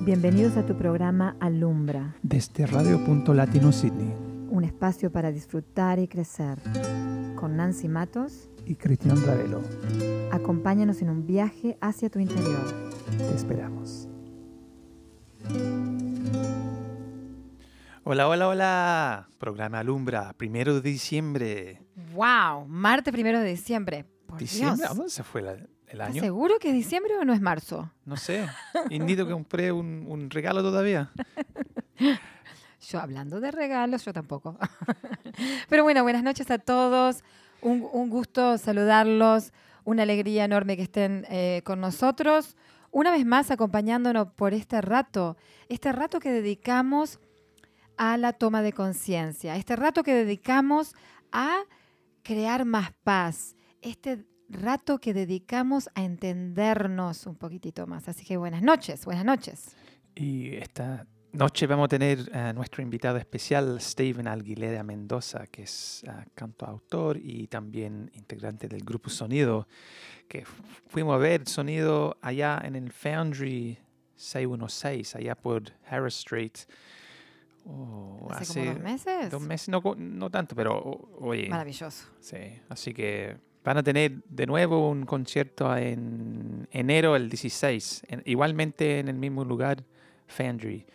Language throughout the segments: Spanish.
Bienvenidos a tu programa Alumbra, Desde Radio Punto Latino Sydney un espacio para disfrutar y crecer. Con Nancy Matos, y Cristian Ravelo. acompáñanos en un viaje hacia tu interior. Te esperamos. Hola, hola, hola. Programa Alumbra, primero de diciembre. ¡Wow! Martes primero de diciembre. Por ¿Diciembre? Dios. ¿A dónde se fue la- el seguro que es diciembre o no es marzo? No sé. Ni que compré un, un regalo todavía. Yo hablando de regalos, yo tampoco. Pero bueno, buenas noches a todos. Un, un gusto saludarlos. Una alegría enorme que estén eh, con nosotros. Una vez más acompañándonos por este rato. Este rato que dedicamos a la toma de conciencia. Este rato que dedicamos a crear más paz. Este rato que dedicamos a entendernos un poquitito más. Así que buenas noches, buenas noches. Y esta noche vamos a tener a nuestro invitado especial, Steven Aguilera Mendoza, que es ah, cantautor y también integrante del grupo Sonido, que fu- fuimos a ver Sonido allá en el Foundry 616, allá por Harris Street. Oh, Hace, como dos meses. Dos meses, no, no tanto, pero oye, Maravilloso. sí. Así que van a tener de nuevo un concierto en enero el 16, en- igualmente en el mismo lugar, Foundry.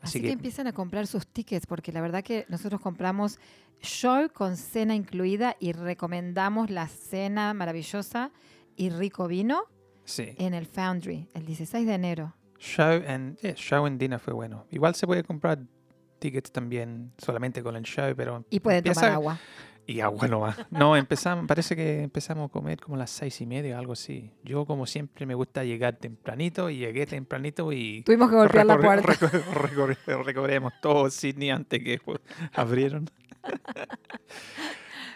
Así, que, empiezan a comprar sus tickets, porque la verdad que nosotros compramos show con cena incluida y recomendamos la cena maravillosa y rico vino sí. en el Foundry el 16 de enero. Show and, yeah, show and dinner fue bueno. Igual se puede comprar tickets también solamente con el show, pero Y pueden tomar agua. Y agua nomás. No, empezamos, parece que empezamos a comer como a las seis y media, algo así. Yo, como siempre, me gusta llegar tempranito y llegué tempranito y Tuvimos que golpear la puerta. recorre- recorre- recorremos todo Sydney antes que pues, abrieron.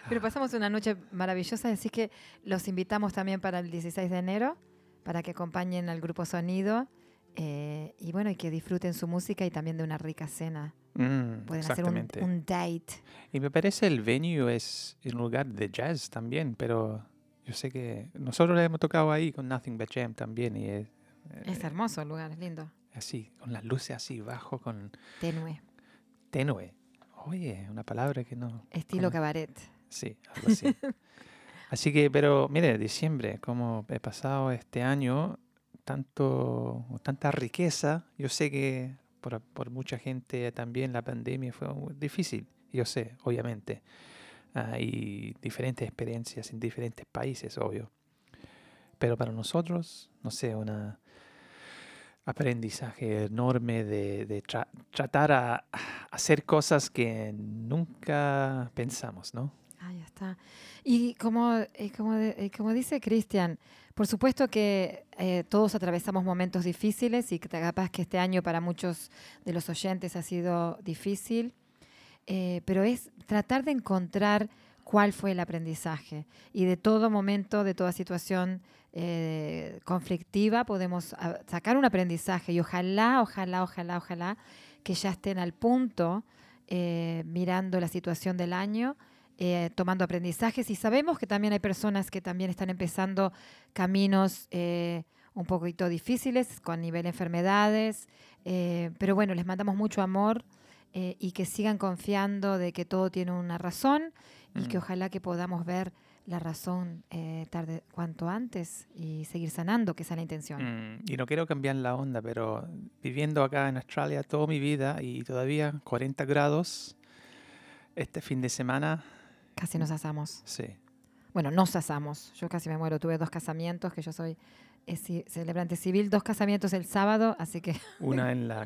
Pero pasamos una noche maravillosa, así que los invitamos también para el 16 de enero, para que acompañen al grupo Sonido. Eh, y bueno, y que disfruten su música y también de una rica cena. Mm, Pueden hacer un, un date. Y me parece el venue es un lugar de jazz también, pero yo sé que nosotros le hemos tocado ahí con Nothing But Jam también y es, Es eh, hermoso el lugar, es lindo. así, con las luces así bajo, con Tenue. tenue. Oye, una palabra que no... Estilo cabaret. Sí, algo así. así que, pero mire, diciembre, como he pasado este año, tanto, tanta riqueza, yo sé que por, por mucha gente también la pandemia fue difícil, yo sé, obviamente. Hay diferentes experiencias en diferentes países, obvio. Pero para nosotros, no sé, una aprendizaje enorme de, de tra- tratar a, hacer cosas que nunca pensamos, ¿no? Ahí está. Y como, y como, y como dice Cristian, por supuesto que eh, todos atravesamos momentos difíciles y capaz que este año para muchos de los oyentes ha sido difícil, eh, pero es tratar de encontrar cuál fue el aprendizaje. Y de todo momento, de toda situación eh, conflictiva, podemos ah, sacar un aprendizaje y ojalá, ojalá, ojalá, ojalá que ya estén al punto mirando la situación del año eh, tomando aprendizajes y sabemos que también hay personas que también están empezando caminos eh, un poquito difíciles con nivel de enfermedades, eh, pero bueno, les mandamos mucho amor eh, y que sigan confiando de que todo tiene una razón y que Mm. ojalá que podamos ver la razón tarde cuanto antes y seguir sanando, que esa es la intención. Mm, y no quiero cambiar la onda, pero viviendo acá en Australia toda mi vida y todavía 40 grados, este fin de semana, Casi nos asamos. sí. Bueno, nos asamos. Yo casi me muero. Tuve dos casamientos, que yo soy eh, celebrante civil, dos casamientos el sábado, así que Una en la,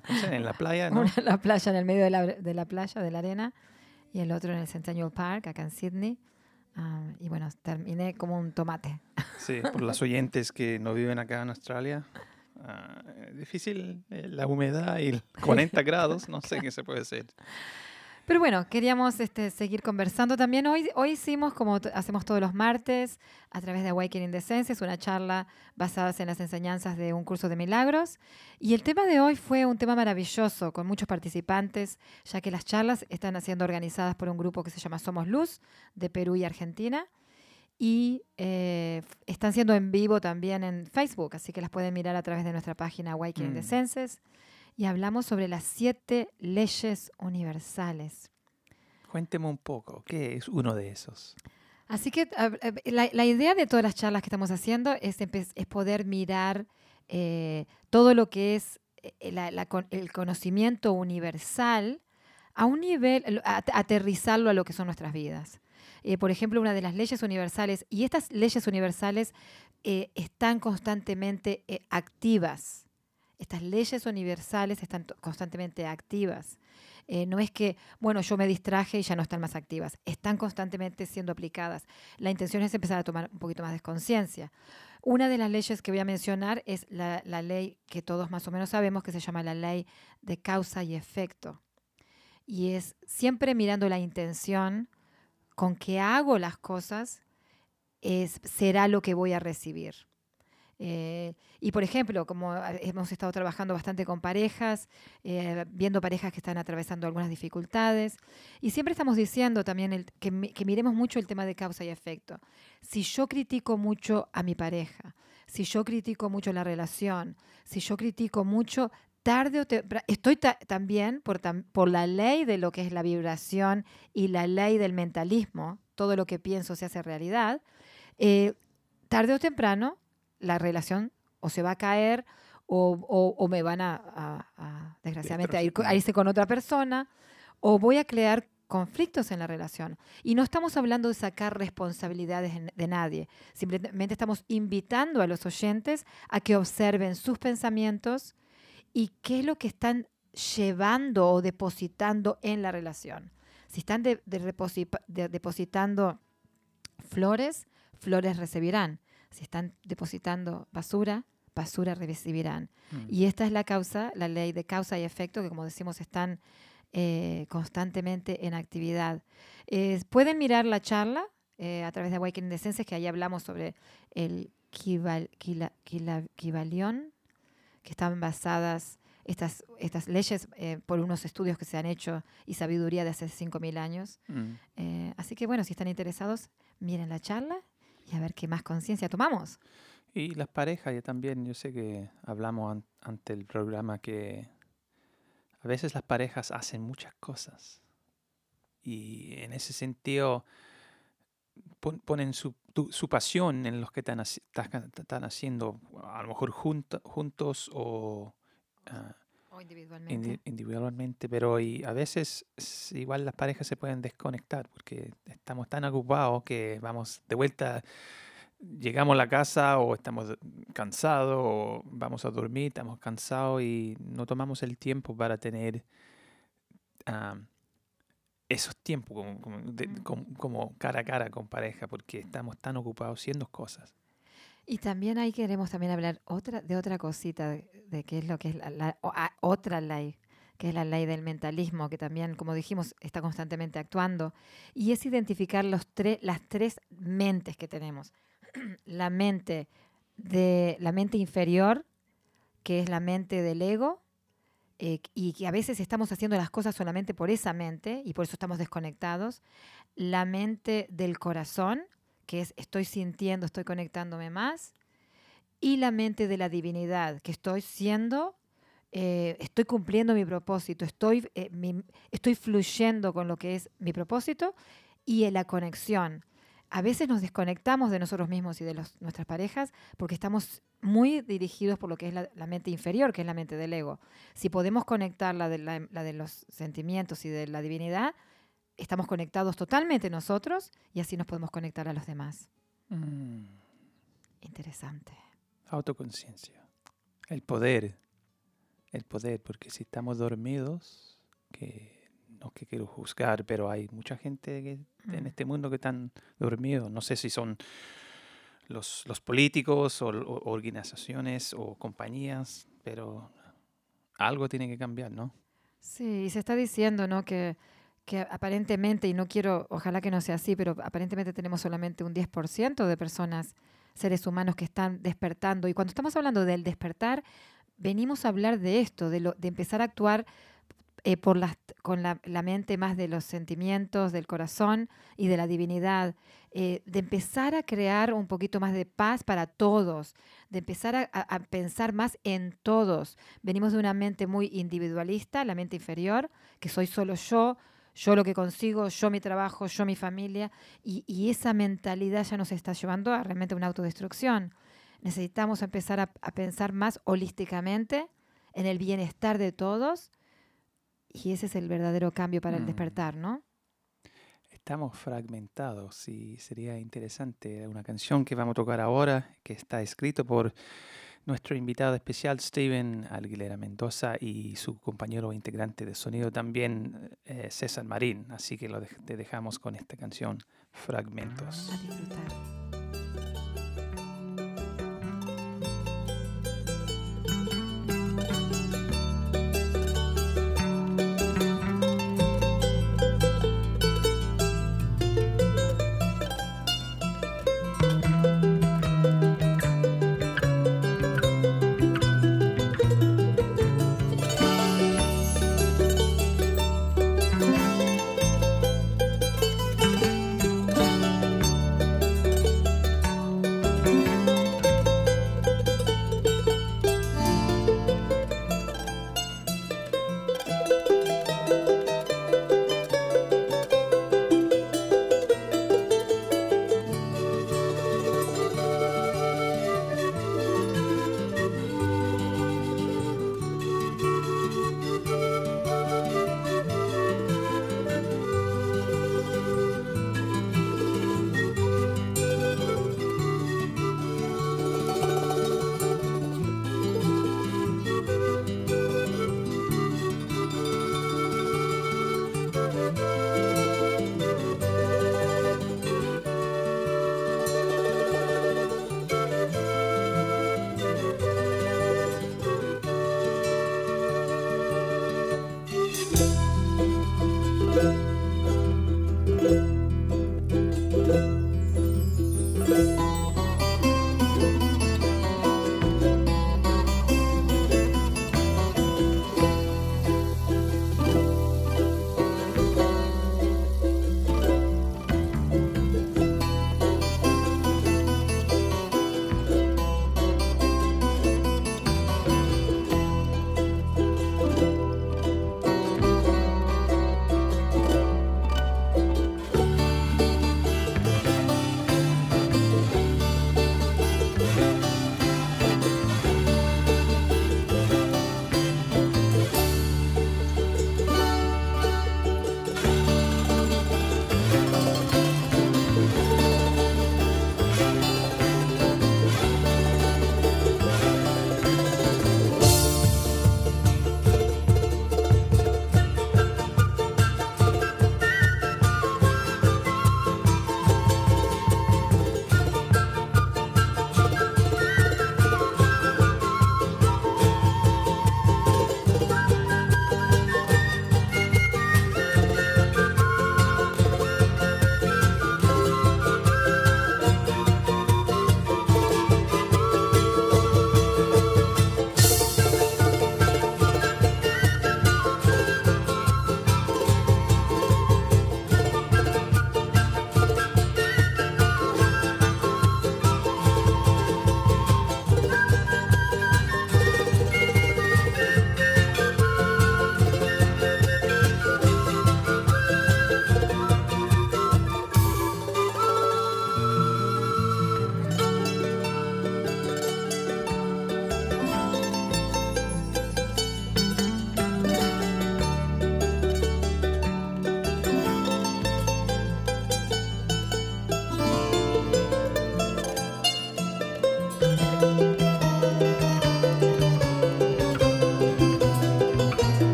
playa, ¿no? Uno en la playa, en el medio de la, de la playa, de la arena, y el otro en el Centennial Park, acá en Sydney. Ah, y bueno, terminé como un tomate. Sí, por los oyentes que no viven acá en Australia. ah, es difícil eh, la humedad y el 40 grados, no sé qué se puede hacer. Pero bueno, queríamos este, seguir conversando también. Hoy, hoy hicimos, como hacemos todos los martes, a través de Awakening the Senses, una charla basada en las enseñanzas de un curso de milagros. Y el tema de hoy fue un tema maravilloso, con muchos participantes, ya que las charlas están siendo organizadas por un grupo que se llama Somos Luz, de Perú y Argentina. Y eh, están siendo en vivo también en Facebook, así que las pueden mirar a través de nuestra página Awakening the Mm. Senses. Y hablamos sobre las siete leyes universales. Cuénteme un poco, ¿qué es uno de esos? Así que la, idea de todas las charlas que estamos haciendo es, es poder mirar eh, todo lo que es eh, el conocimiento universal a un nivel, aterrizarlo a lo que son nuestras vidas. Eh, por ejemplo, una de las leyes universales, y estas leyes universales están constantemente activas. Estas leyes universales están constantemente activas. Eh, no es que, bueno, yo me distraje y ya no están más activas. Están constantemente siendo aplicadas. La intención es empezar a tomar un poquito más de conciencia. Una de las leyes que voy a mencionar es la, ley que todos más o menos sabemos, que se llama la ley de causa y efecto. Y es siempre mirando la intención con que hago las cosas, será lo que voy a recibir. Eh, y por ejemplo, como hemos estado trabajando bastante con parejas, eh, viendo parejas que están atravesando algunas dificultades, y siempre estamos diciendo también que, miremos mucho el tema de causa y efecto. Si yo critico mucho a mi pareja, si yo critico mucho la relación, si yo critico mucho, tarde o temprano, estoy también por, por la ley de lo que es la vibración y la ley del mentalismo, todo lo que pienso se hace realidad, eh, tarde o temprano la relación o se va a caer o, me van a, desgraciadamente, a, ir, irse con otra persona o voy a crear conflictos en la relación. Y no estamos hablando de sacar responsabilidades de nadie, simplemente estamos invitando a los oyentes a que observen sus pensamientos y qué es lo que están llevando o depositando en la relación. Si están depositando flores, flores recibirán si están depositando basura, basura recibirán. Mm. Y esta es la causa, la ley de causa y efecto, que como decimos están eh, constantemente en actividad. pueden mirar la charla eh, a través de Awakening de Esencias, que ahí hablamos sobre el Kibalión, que están basadas estas, estas leyes eh, por unos estudios que se han hecho y sabiduría de hace 5.000 años. Mm. así que bueno, si están interesados, miren la charla y a ver qué más conciencia tomamos. Y las parejas, yo también, yo sé que hablamos ante el programa que a veces las parejas hacen muchas cosas y en ese sentido ponen su, su, pasión en los que están, haciendo, a lo mejor juntos o, ah, individualmente. individualmente, pero y a veces igual las parejas se pueden desconectar porque estamos tan ocupados que vamos de vuelta, llegamos a la casa o estamos cansados o vamos a dormir, estamos cansados y no tomamos el tiempo para tener esos tiempos como, como cara a cara con pareja porque estamos tan ocupados haciendo cosas. Y también ahí queremos también hablar otra, de otra cosita, de, qué es lo que es la, ah, otra ley, que es la ley del mentalismo, que también, como dijimos, está constantemente actuando, y es identificar los las tres mentes que tenemos. la mente de la mente inferior, que es la mente del ego, eh, y que a veces estamos haciendo las cosas solamente por esa mente, y por eso estamos desconectados. La mente del corazón, que es estoy sintiendo, estoy conectándome más, y la mente de la divinidad, que estoy siendo, eh, estoy cumpliendo mi propósito, estoy, eh, estoy fluyendo con lo que es mi propósito y en la conexión. A veces nos desconectamos de nosotros mismos y de nuestras parejas porque estamos muy dirigidos por lo que es la, mente inferior, que es la mente del ego. Si podemos conectar la de, la de los sentimientos y de la divinidad, estamos conectados totalmente nosotros y así nos podemos conectar a los demás. Mm. Interesante. Autoconciencia. El poder. El poder, porque si estamos dormidos, que no que quiero juzgar, pero hay mucha gente que, en mm. este mundo que están dormidos. No sé si son los, los políticos o, o organizaciones o compañías, pero algo tiene que cambiar, ¿no? Sí, y se está diciendo, ¿no? Que que aparentemente, y no quiero, ojalá que no sea así, pero aparentemente tenemos solamente un 10% de personas, seres humanos que están despertando. Y cuando estamos hablando del despertar, venimos a hablar de esto, de, lo, de empezar a actuar eh, por las, con la, la, mente más de los sentimientos, del corazón y de la divinidad, eh, de empezar a crear un poquito más de paz para todos, de empezar a, a, pensar más en todos. Venimos de una mente muy individualista, la mente inferior, que soy solo yo, yo lo que consigo, yo mi trabajo, yo mi familia, y, y esa mentalidad ya nos está llevando a realmente una autodestrucción. Necesitamos empezar a, a pensar más holísticamente en el bienestar de todos y ese es el verdadero cambio para el Mm. despertar, ¿no? Estamos fragmentados y sería interesante una canción que vamos a tocar ahora, que está escrito por nuestro invitado especial Steven Aguilera Mendoza y su compañero integrante de sonido también eh, César Marín. Así que lo te dejamos con esta canción, Fragmentos. A disfrutar.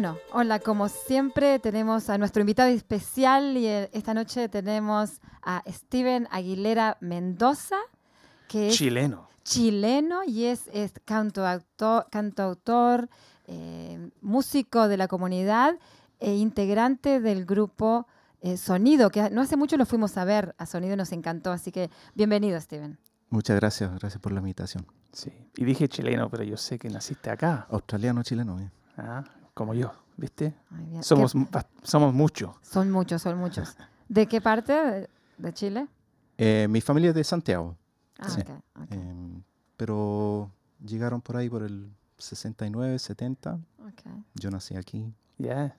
Bueno, hola, como siempre tenemos a nuestro invitado especial y eh, esta noche tenemos a Steven Aguilera Mendoza, que es Chileno. chileno y es, es cantautor, cantautor eh, músico de la comunidad e integrante del grupo eh, Sonido, que no hace mucho lo fuimos a ver a Sonido y nos encantó, así que bienvenido Steven. Muchas gracias, gracias por la invitación. Sí. Y dije chileno, pero yo sé que naciste acá. Australiano, chileno. eh. Ah, como yo, ¿viste? Bien. Somos, ¿Qué- bast- somos muchos. son muchos, son muchos. ¿De qué parte de, de Chile? Eh, mi familia es de Santiago, Ah, Sí. ok, ok, em, pero llegaron por ahí por el 69, 70. ok. Yo nací aquí. Ya.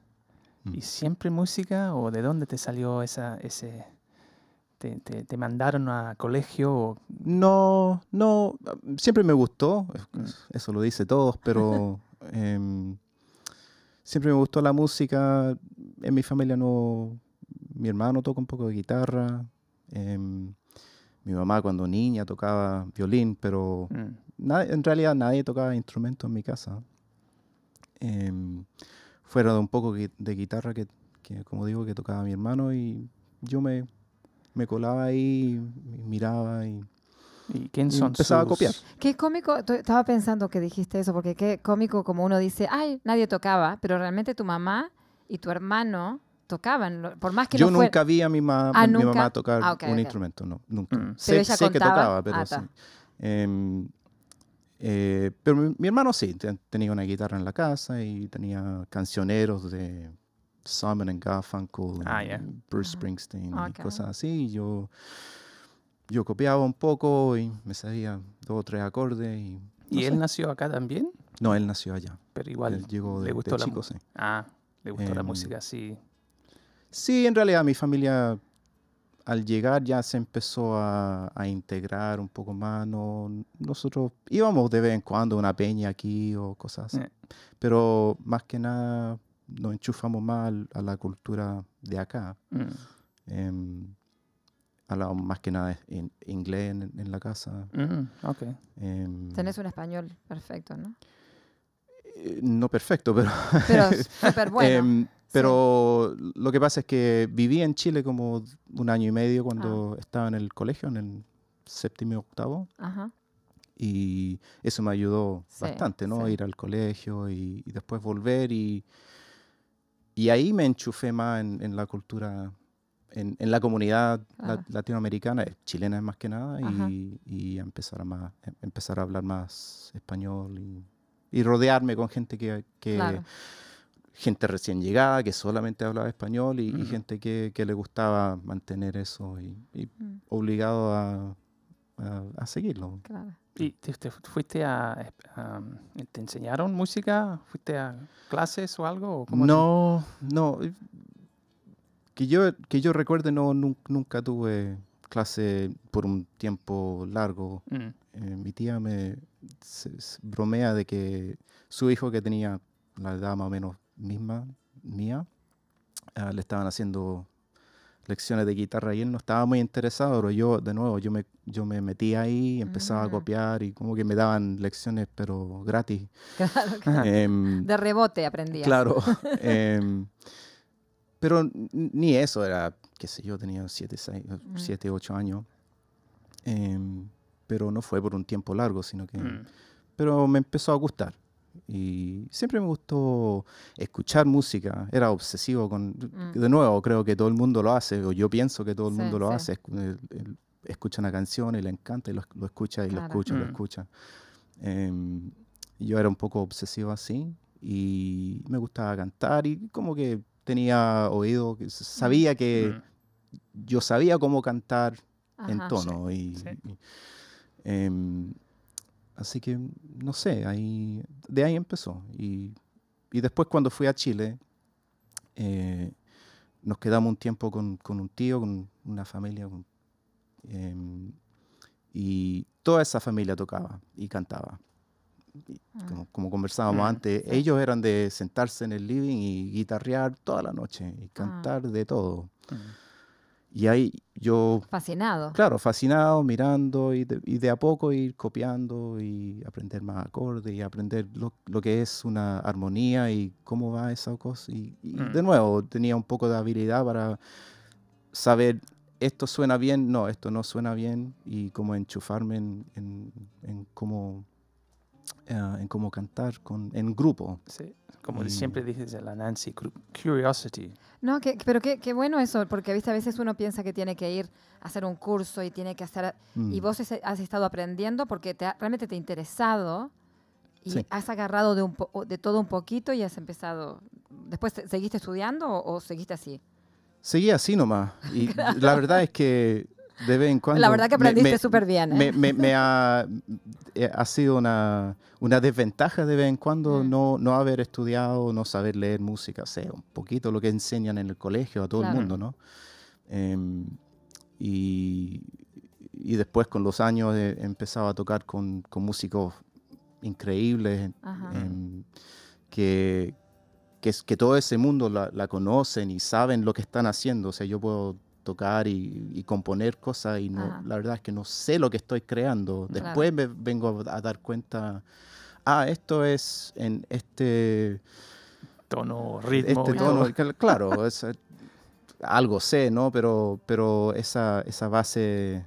Mm. ¿Y siempre música o de dónde te salió esa, ese... Te, te, te mandaron a colegio o... No, no, siempre me gustó, Mm. eso lo dice todos, pero em, siempre me gustó la música. En mi familia no, mi hermano toca un poco de guitarra. em, mi mamá cuando niña tocaba violín, pero Mm. Nadie- en realidad nadie tocaba instrumentos en mi casa. Em, fuera de un poco de guitarra que, que, como digo, que tocaba mi hermano y yo me, me colaba ahí, y miraba y ¿Y quién Y son empezaba a sus- copiar. Qué cómico, estaba pensando que dijiste eso, porque qué cómico como uno dice, ay, nadie tocaba, pero realmente tu mamá y tu hermano tocaban, por más que yo no fuera- nunca vi a mi, ma- Ah, mi ¿nunca? mamá tocar Ah, ok, un ok. instrumento, no, nunca. Mm. Sé, Pero ella sé que contaba. tocaba, pero Ah, sí. Em, eh, pero mi, mi hermano sí, te- tenía una guitarra en la casa y tenía cancioneros de Simon and Garfunkel, Ah, y ya. Bruce. Springsteen Ah, y cosas así. y yo, yo copiaba un poco y me sabía dos o tres acordes. Y, ¿Y no él sé. nació acá también? No, él nació allá. Pero igual él llegó de, le de gustó la chico, mu- sí. Ah, le gustó la Em, música así. Sí, en realidad mi familia al llegar ya se empezó a, a integrar un poco más. No, nosotros íbamos de vez en cuando a una peña aquí o cosas así. Eh. Pero más que nada nos enchufamos más a la cultura de acá. Mm. Em, hablamos más que nada en inglés en, en la casa. Mm, ok. em, Tenés un español perfecto, ¿no? eh, no perfecto, pero Pero súper bueno. Em, pero lo que pasa es que viví en Chile como un año y medio cuando Ah. estaba en el colegio, en el séptimo y octavo, Ajá. y eso me ayudó Sí, bastante, ¿no? sí. Ir al colegio y, y después volver y, y ahí me enchufé más en, en la cultura, en, en la comunidad la- Claro. latinoamericana, chilena más que nada, y, empezar a, más, em- empezar a hablar más español y, y rodearme con gente que, que Claro. gente recién llegada que solamente hablaba español y, gente que, que le gustaba mantener eso y, y Mm, obligado a, a- a seguirlo. claro. ¿Y te, te fuiste a, a- ¿Te enseñaron música? ¿Fuiste a clases o algo? o cómo te- No, no. Que yo, que yo recuerde, no, nun- nunca tuve clase por un tiempo largo. Mm, Eh, mi tía me se- se bromea de que su hijo que tenía la edad más o menos misma mía, ah, le estaban haciendo lecciones de guitarra y él no estaba muy interesado, pero yo, de nuevo, yo me, yo me metí ahí, empezaba a Mm. copiar y como que me daban lecciones, pero gratis. Claro, claro. Em, De rebote aprendías. Claro. em, pero ni eso era, qué sé yo, tenía 7, 7 8 años. Em, pero no fue por un tiempo largo, sino que... mm, Pero me empezó a gustar. Y siempre me gustó escuchar música. Era obsesivo con... Mm. De nuevo, creo que todo el mundo lo hace, o yo pienso que todo el Sí, mundo lo sí. hace. Escucha una canción y le encanta y lo, lo escucha y lo Claro. escucha y lo Mm. escucha. Em, yo era un poco obsesivo así y me gustaba cantar y como que tenía oído, sabía que yo sabía cómo cantar en tono. Y, sí. y, em, así que, no sé, ahí, de ahí empezó. Y, y después cuando fui a Chile, eh, nos quedamos un tiempo con, con un tío, con una familia, con- em, y toda esa familia tocaba y cantaba. Ah. como, como conversábamos Mm, antes, sí. ellos eran de sentarse en el living y guitarrear toda la noche Ah. y cantar de todo. Mm. y ahí yo, Fascinado. claro, fascinado, mirando y de, y de a poco ir copiando y aprender más acordes y aprender lo, lo que es una armonía y cómo va esa cosa. Y, y Mm. de nuevo, tenía un poco de habilidad para saber esto suena bien, no, esto no suena bien y cómo enchufarme en, en, en cómo, eh, en cómo cantar con, en grupo. Sí, como Y- siempre dices a la Nancy, curiosity. No, que, pero qué, qué bueno eso, porque ¿viste? a veces uno piensa que tiene que ir a hacer un curso y tiene que hacer... Y Mm. vos ese- has estado aprendiendo porque te ha- realmente te ha interesado y Sí. has agarrado de, un po- de todo un poquito y has empezado... ¿Después te- seguiste estudiando o, o seguiste así? Seguí así nomás. Y la verdad es que de vez en cuando... La verdad que aprendiste súper bien. ¿eh? me, me- ha, eh, ha sido una, una desventaja de vez en cuando Mm. no, no haber estudiado, no saber leer música, o sea, un poquito lo que enseñan en el colegio a todo Claro. el mundo, ¿no? Em, y, y después con los años he he empezado a tocar con, con músicos increíbles em, que, que, que todo ese mundo la, la conocen y saben lo que están haciendo. O sea, yo puedo tocar y, y componer cosas y no, Ajá. la verdad es que no sé lo que estoy creando. Claro. Después me vengo a dar cuenta, ah, esto es en este, Tono, ritmo. este tono. todo. Claro, es, eh, algo sé, ¿no? Pero, pero esa, esa base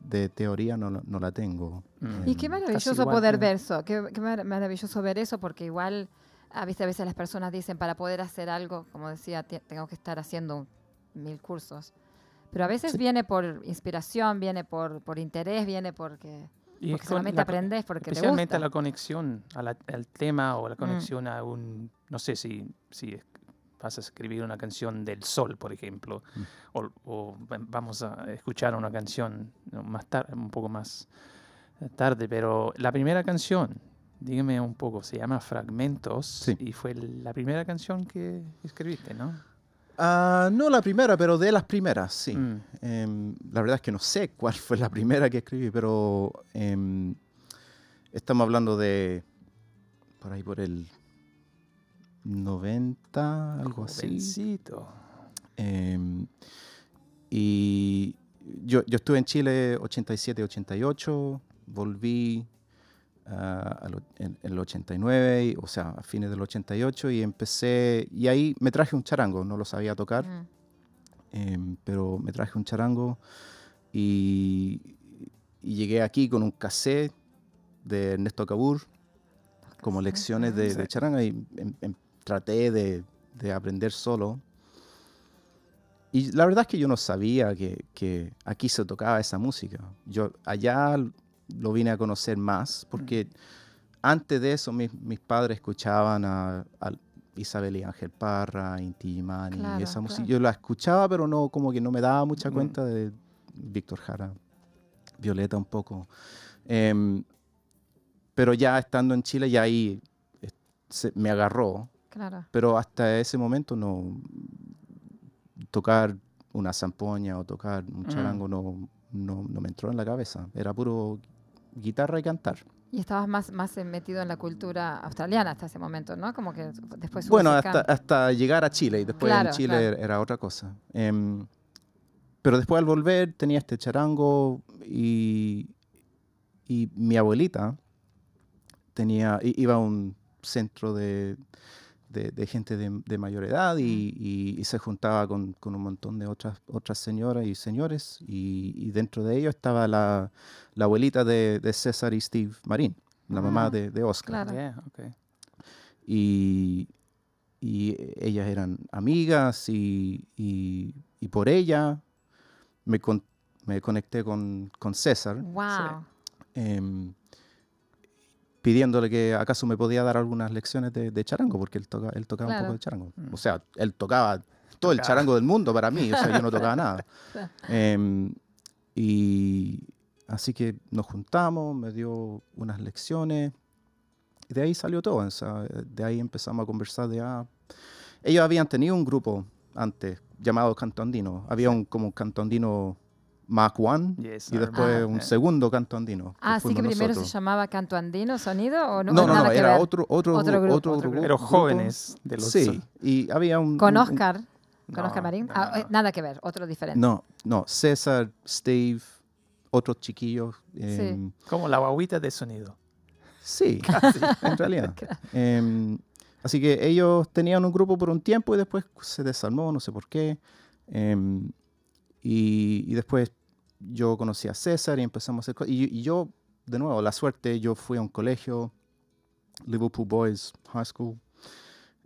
de teoría no, la- no la tengo. Mm. Y qué Casi maravilloso igual poder que- ver eso, qué, qué mar- maravilloso ver eso, porque igual, a veces, a veces las personas dicen, para poder hacer algo, como decía, te- tengo que estar haciendo mil cursos. Pero a veces Sí. viene por inspiración, viene por, por interés, viene porque, Y porque es con solamente la- aprendes porque te Especialmente gusta. la conexión a la- al tema o la Mm. conexión a un, no sé si, si vas a escribir una canción del sol, por ejemplo, Mm. o, o va- vamos a escuchar una canción más tarde, un poco más tarde, pero la primera canción, dígame un poco, se llama Fragmentos Sí. y fue la primera canción que escribiste, ¿no? Ah, no la primera, pero de las primeras, sí. Mm. Em, la verdad es que no sé cuál fue la primera que escribí, pero em, estamos hablando de por ahí por el 90, algo así. Em, y yo, yo estuve en Chile 87, 88, volví ah, o- en, el 89, y- o sea, a fines del 88, y empecé, y ahí me traje un charango, no lo sabía tocar. Mm. Em, pero me traje un charango y, y llegué aquí con un cassette de Ernesto Cabur como lecciones de, de charanga y em- em- traté de, de aprender solo. Y la verdad es que yo no sabía que, que aquí se tocaba esa música. Yo allá lo vine a conocer más porque antes de eso mis, mis padres escuchaban a, a Isabel y Ángel Parra, Inti Illimani, y Claro, esa música. claro. Yo la escuchaba, pero no como que no me daba mucha Mm. cuenta de Víctor Jara, Violeta un poco. Em, pero ya estando en Chile, ya ahí se- me agarró. Claro. Pero hasta ese momento no tocar una zampoña o tocar un Mm. charango no, no, no me entró en la cabeza. Era puro guitarra y cantar. Y estabas más, más eh, metido en la cultura australiana hasta ese momento, ¿no? Como que después Bueno, hasta, hasta llegar a Chile y después Claro, en Chile claro. era otra cosa. Em, pero después al volver tenía este charango y, y mi abuelita tenía, iba a un centro de, de- de gente de, de mayor edad y, y- y se juntaba con, con un montón de otras, otras señoras y señores y, y dentro de ellos estaba la, la abuelita de, de César y Steve Marín, la mamá Ah, de, de Oscar Claro. Yeah, okay. y, y ellas eran amigas y, y- y por ella me, con- me conecté con, con César Wow. em, pidiéndole que acaso me podía dar algunas lecciones de, de charango porque él, toca, él tocaba un Claro. poco de charango. Mm. O sea, él tocaba todo el Tocaba. charango del mundo para mí, o sea, yo no tocaba nada. Em, y así que nos juntamos, me dio unas lecciones y de ahí salió todo. o sea, de ahí empezamos a conversar de, ah, ellos habían tenido un grupo antes llamado Canto Andino. Había un, como un Canto Andino Mac One Yes, y después un yeah. segundo Canto Andino. Ah, sí que primero nosotros. se llamaba canto andino, sonido o no. No, no, nada no, era otro, otro, Otro gru- grupo, otro otro gru- grupo. Pero jóvenes de los... Sí, y había un... Con un- un- Oscar. con No, Oscar Marín. no, Ah, no, eh, no. nada que ver, otro diferente. No, no, César, Steve, otros chiquillos. em, Como la guaguita de sonido. Sí, en realidad. Em, así que ellos tenían un grupo por un tiempo y después se desarmó, no sé por qué. Em, y, y después yo conocí a César y empezamos a hacer cosas. Y, y yo, de nuevo, la suerte, yo fui a un colegio, Liverpool Boys High School,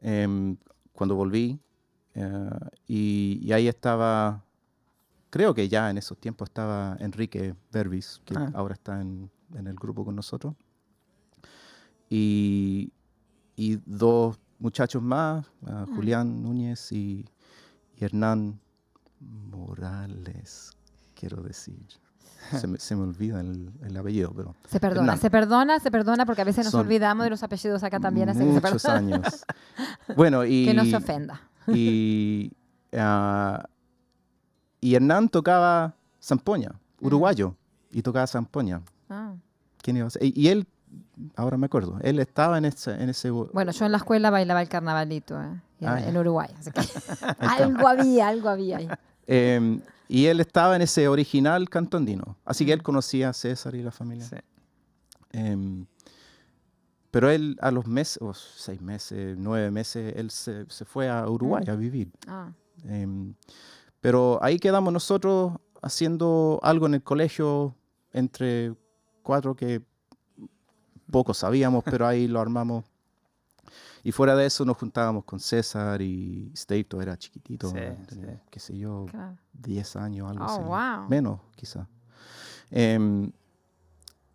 em, cuando volví. eh, y, y ahí estaba, creo que ya en esos tiempos estaba Enrique Berbis, que Ah. ahora está en, en el grupo con nosotros y, y dos muchachos más, ah, Julián Núñez y, y Hernán Morales, quiero decir. Se me, se me olvida el, el apellido, pero Se perdona, Hernán. se perdona, se perdona porque a veces nos Son olvidamos de los apellidos acá también. así que se muchos años. Bueno, y, Que no se ofenda. y, ah, y Hernán tocaba zampoña, uruguayo, y tocaba zampoña. Ah. ¿Quién iba a ser? Y, y él, ahora me acuerdo, él estaba en ese... En ese Bueno, yo en la escuela bailaba el carnavalito eh, Ah, en, ya. en Uruguay. así que algo había, algo había ahí. Eh, y él estaba en ese original canto andino. Así que él conocía a César y la familia. Sí. Em, pero él a los meses, o seis meses, nueve meses, él se, se fue a Uruguay Mm. a vivir. Ah, Em, pero ahí quedamos nosotros haciendo algo en el colegio entre cuatro que poco sabíamos, pero ahí lo armamos. Y fuera de eso nos juntábamos con César y Steve, todo era chiquitito, Sí, tenía, sí. qué sé yo, claro. 10 años, algo Oh, así. wow. Menos, quizá. Em,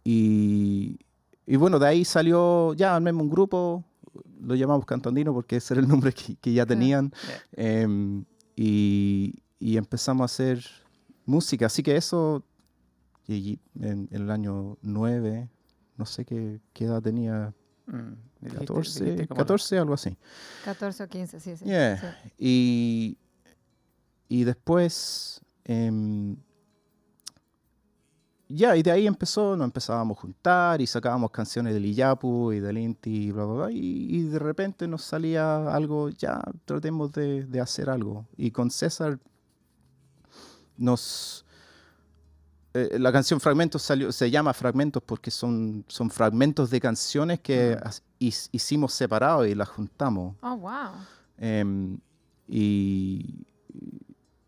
y, y bueno, de ahí salió, ya armemos un grupo, lo llamamos Cantandino porque ese era el nombre que, que ya tenían. Em, y, y empezamos a hacer música. Así que eso, y en, en el año 9, no sé qué, qué edad tenía, Mm, dijiste- 14, dijiste como 14 algo así. 14 o 15, sí, sí. Yeah. sí. Y, y después, em, ya, y de ahí empezó, nos empezábamos a juntar y sacábamos canciones del Iyapu y del Inti y bla, bla, bla, y, y de repente nos salía algo, ya, tratemos de, de hacer algo. Y con César nos... eh, la canción Fragmentos salió, se llama Fragmentos porque son, son fragmentos de canciones que Mm. his- hicimos separados y las juntamos. Oh, wow. Em, y,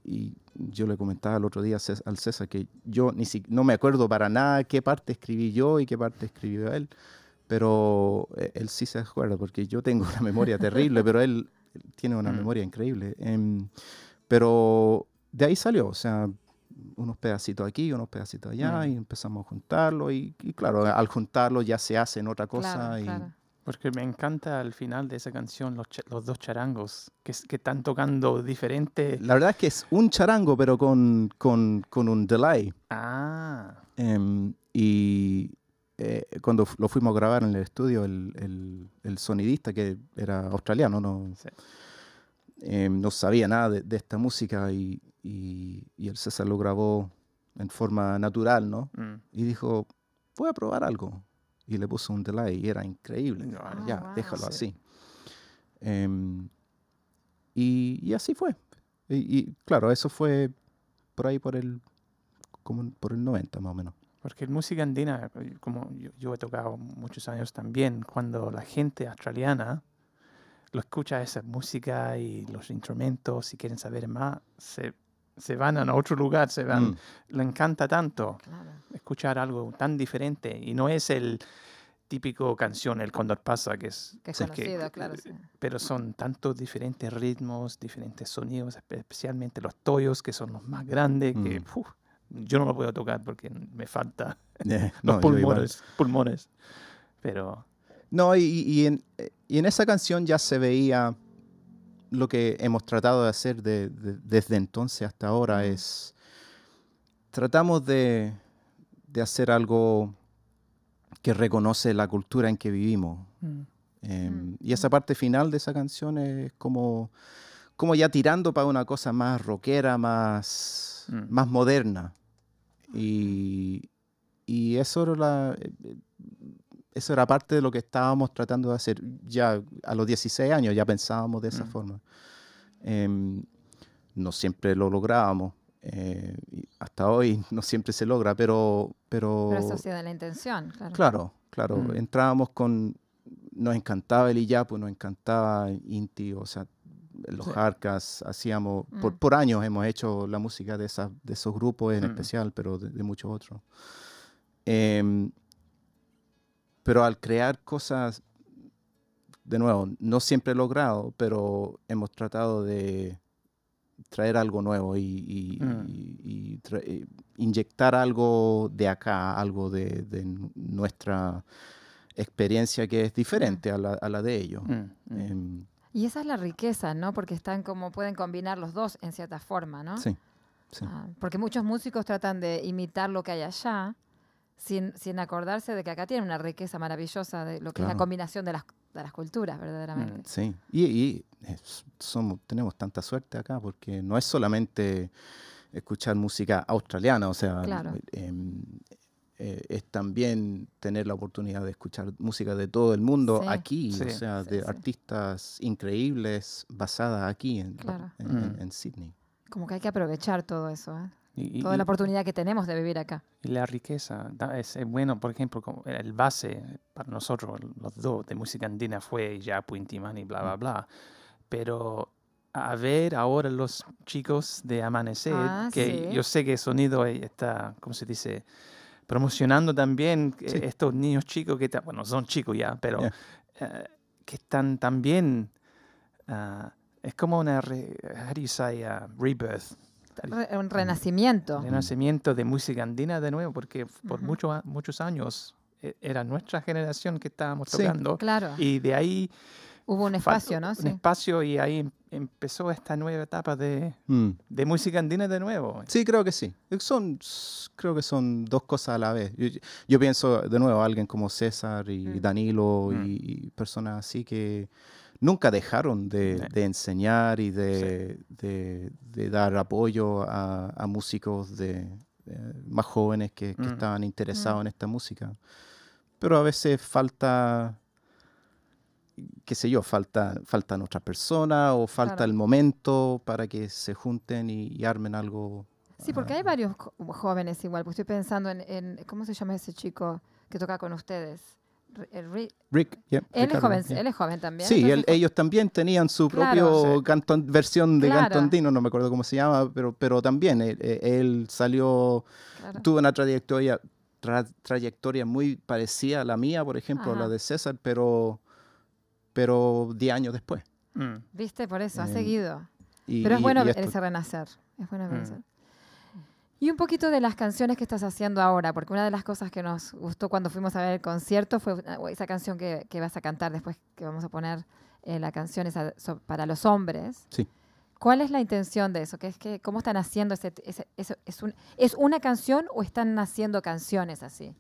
y yo le comentaba el otro día al César que yo ni si, no me acuerdo para nada qué parte escribí yo y qué parte escribió él, pero eh, él sí se acuerda porque yo tengo una memoria terrible, pero él, tiene una Mm. memoria increíble. Em, pero de ahí salió, o sea, unos pedacitos aquí, unos pedacitos allá, Mm. y empezamos a juntarlo, y, y claro, al juntarlo ya se hacen otra cosa. Claro, y, claro. Porque me encanta al final de esa canción los, los dos charangos que, que están tocando diferente. La verdad es que es un charango, pero con, con, con un delay. Ah, Em, y eh, cuando lo fuimos a grabar en el estudio, el, el- el sonidista, que era australiano, no, Sí. em, no sabía nada de, de esta música y, y- y el César lo grabó en forma natural, ¿no? mm. Y dijo, voy a probar algo. Y le puso un delay y era increíble. Ah, ya, wow. déjalo Sí. así. Em, y, y así fue. Y, y, claro, eso fue por ahí por el, como por el 90 más o menos. Porque música andina, eh, como yo, yo he tocado muchos años también, cuando la gente australiana lo escucha esa música y los instrumentos y quieren saber más, se, se van a otro lugar, se van. Mm. Le encanta tanto claro. escuchar algo tan diferente y no es el típico canción El Condor Pasa, que es... Que es claro. sí. Pero son tantos diferentes ritmos, diferentes sonidos, espe- especialmente los toyos, que son los más grandes, que Mm. uf, yo no lo puedo tocar porque me falta Eh, los no, pulmones, pulmones. Pero No, y, y en, y en esa canción ya se veía lo que hemos tratado de hacer de- de- desde entonces hasta ahora Mm. es tratamos de, de hacer algo que reconoce la cultura en que vivimos. mm, Em, Mm, y esa parte final de esa canción es como, como ya tirando para una cosa más rockera, más, Mm. más moderna. Y, y eso, era la- eh, eso era parte de lo que estábamos tratando de hacer. Ya a los 16 años ya pensábamos de esa Mm. forma. Em, no siempre lo lográbamos. eh, hasta hoy no siempre se logra, pero... Pero, Pero eso ha sido la intención, claro. Claro, claro. Mm. Entrábamos con... Nos encantaba el Iyapu, nos encantaba Inti, o sea, los Sí. Jarcas, hacíamos... Por, Mm. por años hemos hecho la música de, esas, de esos grupos en especial, pero de, de muchos otros. Em, pero al crear cosas, de nuevo, no siempre he logrado, pero hemos tratado de traer algo nuevo y, y- Mm. y- y tra- eh, inyectar algo de acá, algo de, nuestra experiencia que es diferente a, la, a la de ellos. Mm, mm. Em, Y esa es la riqueza, ¿no? Porque están como pueden combinar los dos en cierta forma, ¿no? sí, sí. Ah, porque muchos músicos tratan de imitar lo que hay allá sin, sin acordarse de que acá tienen una riqueza maravillosa de lo que es la combinación de las, de las culturas, verdaderamente. Mm. Sí, y, y es- somos, tenemos tanta suerte acá porque no es solamente escuchar música australiana, o sea, Claro. em, eh, es también tener la oportunidad de escuchar música de todo el mundo Sí. aquí, Sí. o sea, Sí, de sí. artistas increíbles basadas aquí en, Claro. en, en- Mm. en Sydney. Como que hay que aprovechar todo eso, ¿eh? Y- y- toda la oportunidad que tenemos de vivir acá. Y la riqueza, es, es bueno, por ejemplo, el base para nosotros, los dos, de música andina fue ya Puintimani, bla, Mm. bla, bla. Pero a ver ahora los chicos de Amanecer, Ah, que sí. yo sé que Sonido está, ¿cómo se dice? Promocionando también eh, Sí. estos niños chicos que, bueno, son chicos ya, pero Yeah. eh, que están también, ah, es como una, re, how do you say, ah, rebirth, Re- un renacimiento. renacimiento de música andina de nuevo, porque por Ujú. muchos a- muchos años eh, era nuestra generación que estábamos Sí. tocando. Claro. Y de ahí... Hubo un espacio, ¿no? Un Sí. espacio y ahí em- empezó esta nueva etapa de, Mm. de música andina de nuevo. Sí, creo que sí. Son, creo que son dos cosas a la vez. Yo, yo pienso, de nuevo, alguien como César y Mm. Danilo Mm. y, y personas así que nunca dejaron de, Sí. de enseñar y de, de- de dar apoyo a, a músicos de, de más jóvenes que, que Mm. estaban interesados Mm. en esta música. Pero a veces falta, qué sé yo, falta, faltan otras personas o falta Claro. el momento para que se junten y, y armen algo Sí, porque hay varios jóvenes igual. Pues estoy pensando en, en- ¿cómo se llama ese chico que toca con ustedes? Ri- Rick, yeah, él, es Ricardo, joven, yeah. él es joven también. Sí, él- ellos también tenían su Claro. propio Sí. canto- versión de Claro. canto andino, no me acuerdo cómo se llama, pero, pero también él, él salió, claro. tuvo una trayectoria, tra- trayectoria muy parecida a la mía, por ejemplo, a la de César, pero pero 10 años después. Mm. ¿Viste? Por eso, ha Eh, seguido. Y- Pero es y- bueno y ver esto- ese renacer. Es bueno ver Mm. ese- Y un poquito de las canciones que estás haciendo ahora, porque una de las cosas que nos gustó cuando fuimos a ver el concierto fue esa canción que, que vas a cantar después, que vamos a poner eh, la canción esa so- para los hombres. Sí. ¿Cuál es la intención de eso? ¿Qué es que, ¿Cómo están haciendo ese, ese- eso? ¿Es, un- ¿Es una canción o están haciendo canciones así?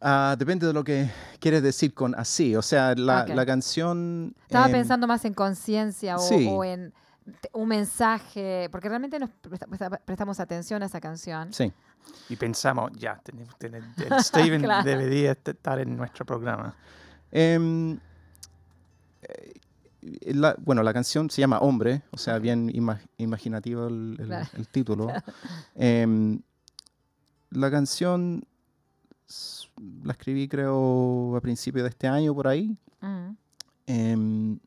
Ah, depende de lo que quieres decir con así. O sea, la, canción... Estaba em, pensando más en conciencia o, sí. o en un mensaje, porque realmente nos presta- presta- prestamos atención a esa canción. Sí. Y pensamos, ya, tenemos, el Steven Claro. debería estar en nuestro programa. Em, eh, la- bueno, la canción se llama Hombre, o sea, bien ima- imaginativo el, el- Claro. el título. Em, la canción la escribí creo a principios de este año por ahí. Mm. Em,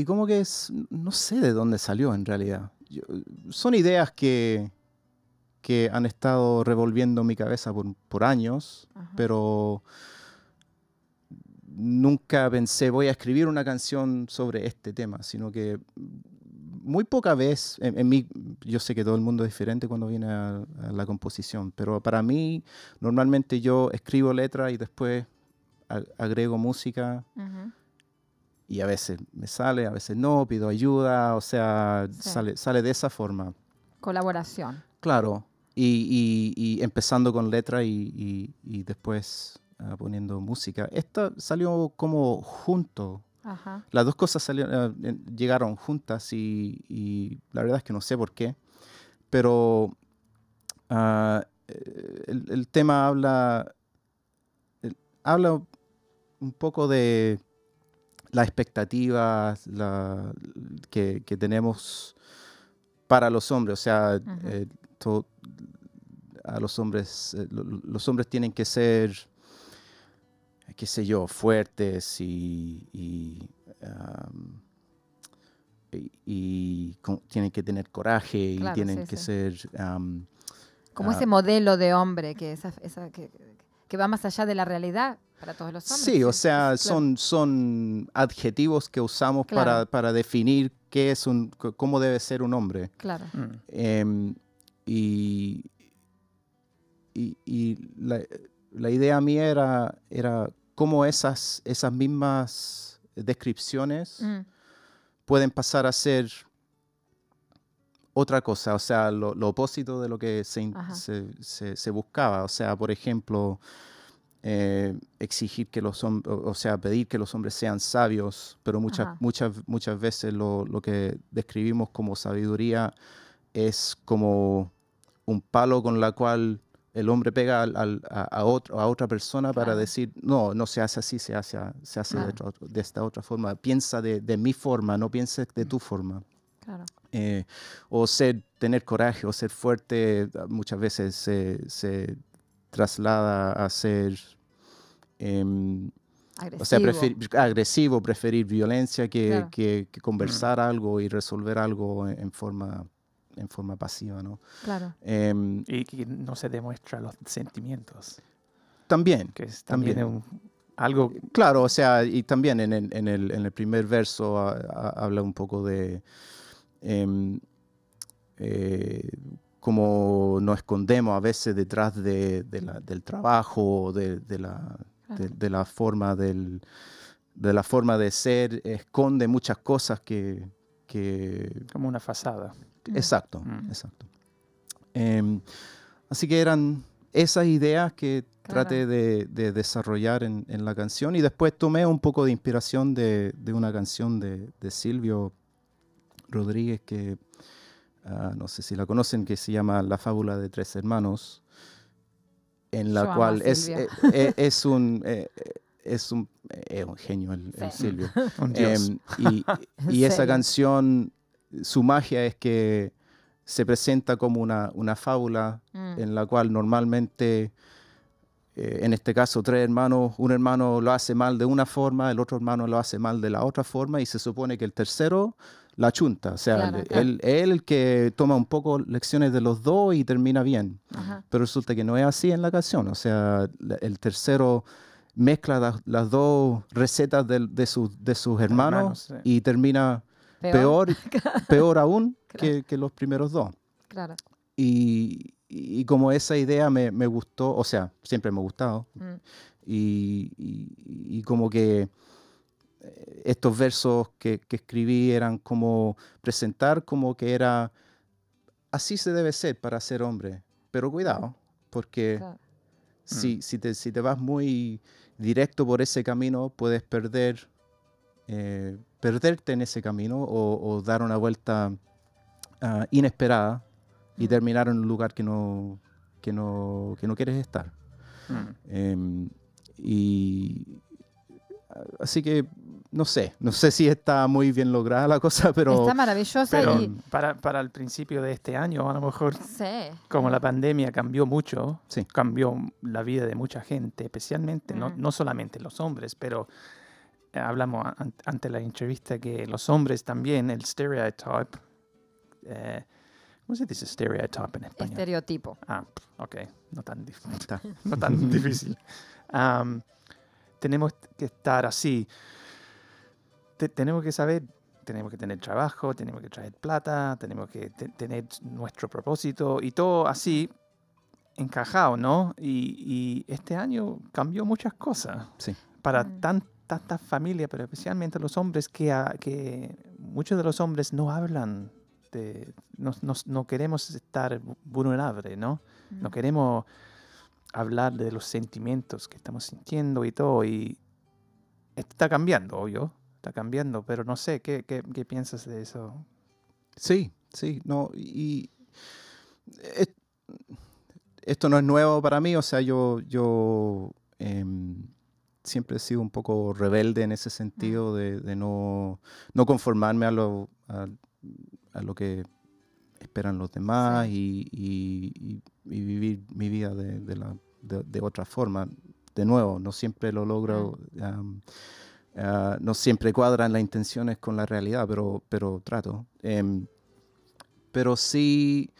y como que es, no sé de dónde salió en realidad. Yo- son ideas que, que han estado revolviendo mi cabeza por, por años, Ajá. pero nunca pensé voy a escribir una canción sobre este tema, sino que muy poca vez, en, en mí, yo sé que todo el mundo es diferente cuando viene a, a la composición, pero para mí normalmente yo escribo letra y después agrego música. Y a veces me sale, a veces no, pido ayuda, o sea, Sí. sale, sale de esa forma. Colaboración. Claro, y, y- y empezando con letra y, y- después ah, poniendo música. Esta salió como junto. Ajá. Las dos cosas salieron, ah, llegaron juntas y, la verdad es que no sé por qué. Pero ah, eh, el, el tema habla, el- habla un poco de las expectativas la- que, que tenemos para los hombres, o sea, eh, to- a los hombres, eh, lo- lo- los hombres tienen que ser, qué sé yo, fuertes y, y, am, y- y con- tienen que tener coraje y tienen sí, que sí. ser, Como Ah. ese modelo de hombre que, esa, esa- que, que va más allá de la realidad para todos los hombres. sí, o sea, claro. son, son adjetivos que usamos para, Claro. para definir qué es un, cómo debe ser un hombre. Claro. Mm. Em, y y, y la, la idea mía era, era cómo esas, esas mismas descripciones Mm, pueden pasar a ser otra cosa, o sea, lo, lo opósito de lo que se, se- se buscaba. O sea, por ejemplo, eh, exigir que los hombres, o sea, pedir que los hombres sean sabios, pero muchas, Ajá. muchas, muchas veces lo, lo que describimos como sabiduría es como un palo con la cual el hombre pega al- al- a, a otro, a otra persona para Claro. decir, no, no se hace así, se hace, se hace de, Claro. otra- de esta otra forma. Piensa de, de mi forma, no pienses de tu forma. claro. Eh, o ser, tener coraje o ser fuerte muchas veces se, se traslada a ser em, Agresivo. o sea, prefer- agresivo, preferir violencia que, Claro. que- que conversar algo y resolver algo en, en forma, en forma pasiva, ¿no? Claro. Em, Y que no se demuestra los sentimientos, también, que es también, También. un- algo claro, o sea, y también en, el- en el, en el primer verso ah, ah, habla un poco de em, eh, cómo nos escondemos a veces detrás de, de la- del trabajo, de, de la, Claro. de, de la forma del, de la forma de ser, esconde muchas cosas que, que como una fachada. Mm. exacto, Mm. exacto. Em, así que eran esas ideas que Claro. traté de, de desarrollar en, en la canción y después tomé un poco de inspiración de, de una canción de, de Silvio Rodríguez que ah, no sé si la conocen, que se llama La fábula de tres hermanos, en la Yo cual es, eh, eh, es un... eh, es un, es un genio el, el. Silvio. Un dios. Em, y ¿En y esa canción, su magia es que se presenta como una, una fábula Mm, en la cual normalmente, eh, en este caso, tres hermanos, un hermano lo hace mal de una forma, el otro hermano lo hace mal de la otra forma y se supone que el tercero la chunta. O sea, Claro, él, claro. él que toma un poco lecciones de los dos y termina bien. Ajá. Pero resulta que no es así en la canción. O sea, la- el tercero mezcla las, las dos recetas de, sus- de sus hermanos, hermanos, sí. y termina peor, peor aún que, que los primeros dos. Claro. Y, y como esa idea me, me gustó, o sea, siempre me ha gustado, Mm, y, y- y como que estos versos que, que escribí eran como presentar como que era, así se debe ser para ser hombre, pero cuidado, porque claro. si, si, te, si te vas muy directo por ese camino, puedes perder, eh, perderte en ese camino o, o dar una vuelta ah, inesperada y Mm. terminar en un lugar que no, que no, que no quieres estar. Mm. Em, y ah, así que no sé, no sé si está muy bien lograda la cosa, pero Está maravillosa Pero y... para, para el principio de este año, a lo mejor, Sí. como la pandemia cambió mucho, Sí. cambió la vida de mucha gente, especialmente, no, Mm. no solamente los hombres, pero eh, hablamos an- ante la entrevista que los hombres también, el stereotype, eh, ¿cómo se dice stereotype en español? Estereotipo. Ah, ok, no tan, dif- no tan difícil. Tenemos que estar así. Te- tenemos que saber, tenemos que tener trabajo, tenemos que traer plata, tenemos que te- tener nuestro propósito y todo así encajado, ¿no? Y, y este año cambió muchas cosas Sí. para Mm. tan- tantas familias, pero especialmente los hombres, que, a- que muchos de los hombres no hablan de, no, no- no queremos estar vu- vulnerables, ¿no? No Mm. queremos hablar de los sentimientos que estamos sintiendo y todo. Y esto está cambiando, obvio. Está cambiando, pero no sé, ¿qué, qué, qué piensas de eso? Sí, sí, no, y es- esto no es nuevo para mí, o sea, yo, yo em, siempre he sido un poco rebelde en ese sentido de, de no, no conformarme a lo, a, a lo que esperan los demás y, y- y- y vivir mi vida de, de la- de- de otra forma. De nuevo, no siempre lo logro, am, ah, no siempre cuadran las intenciones con la realidad, pero, pero trato. Em, pero sí,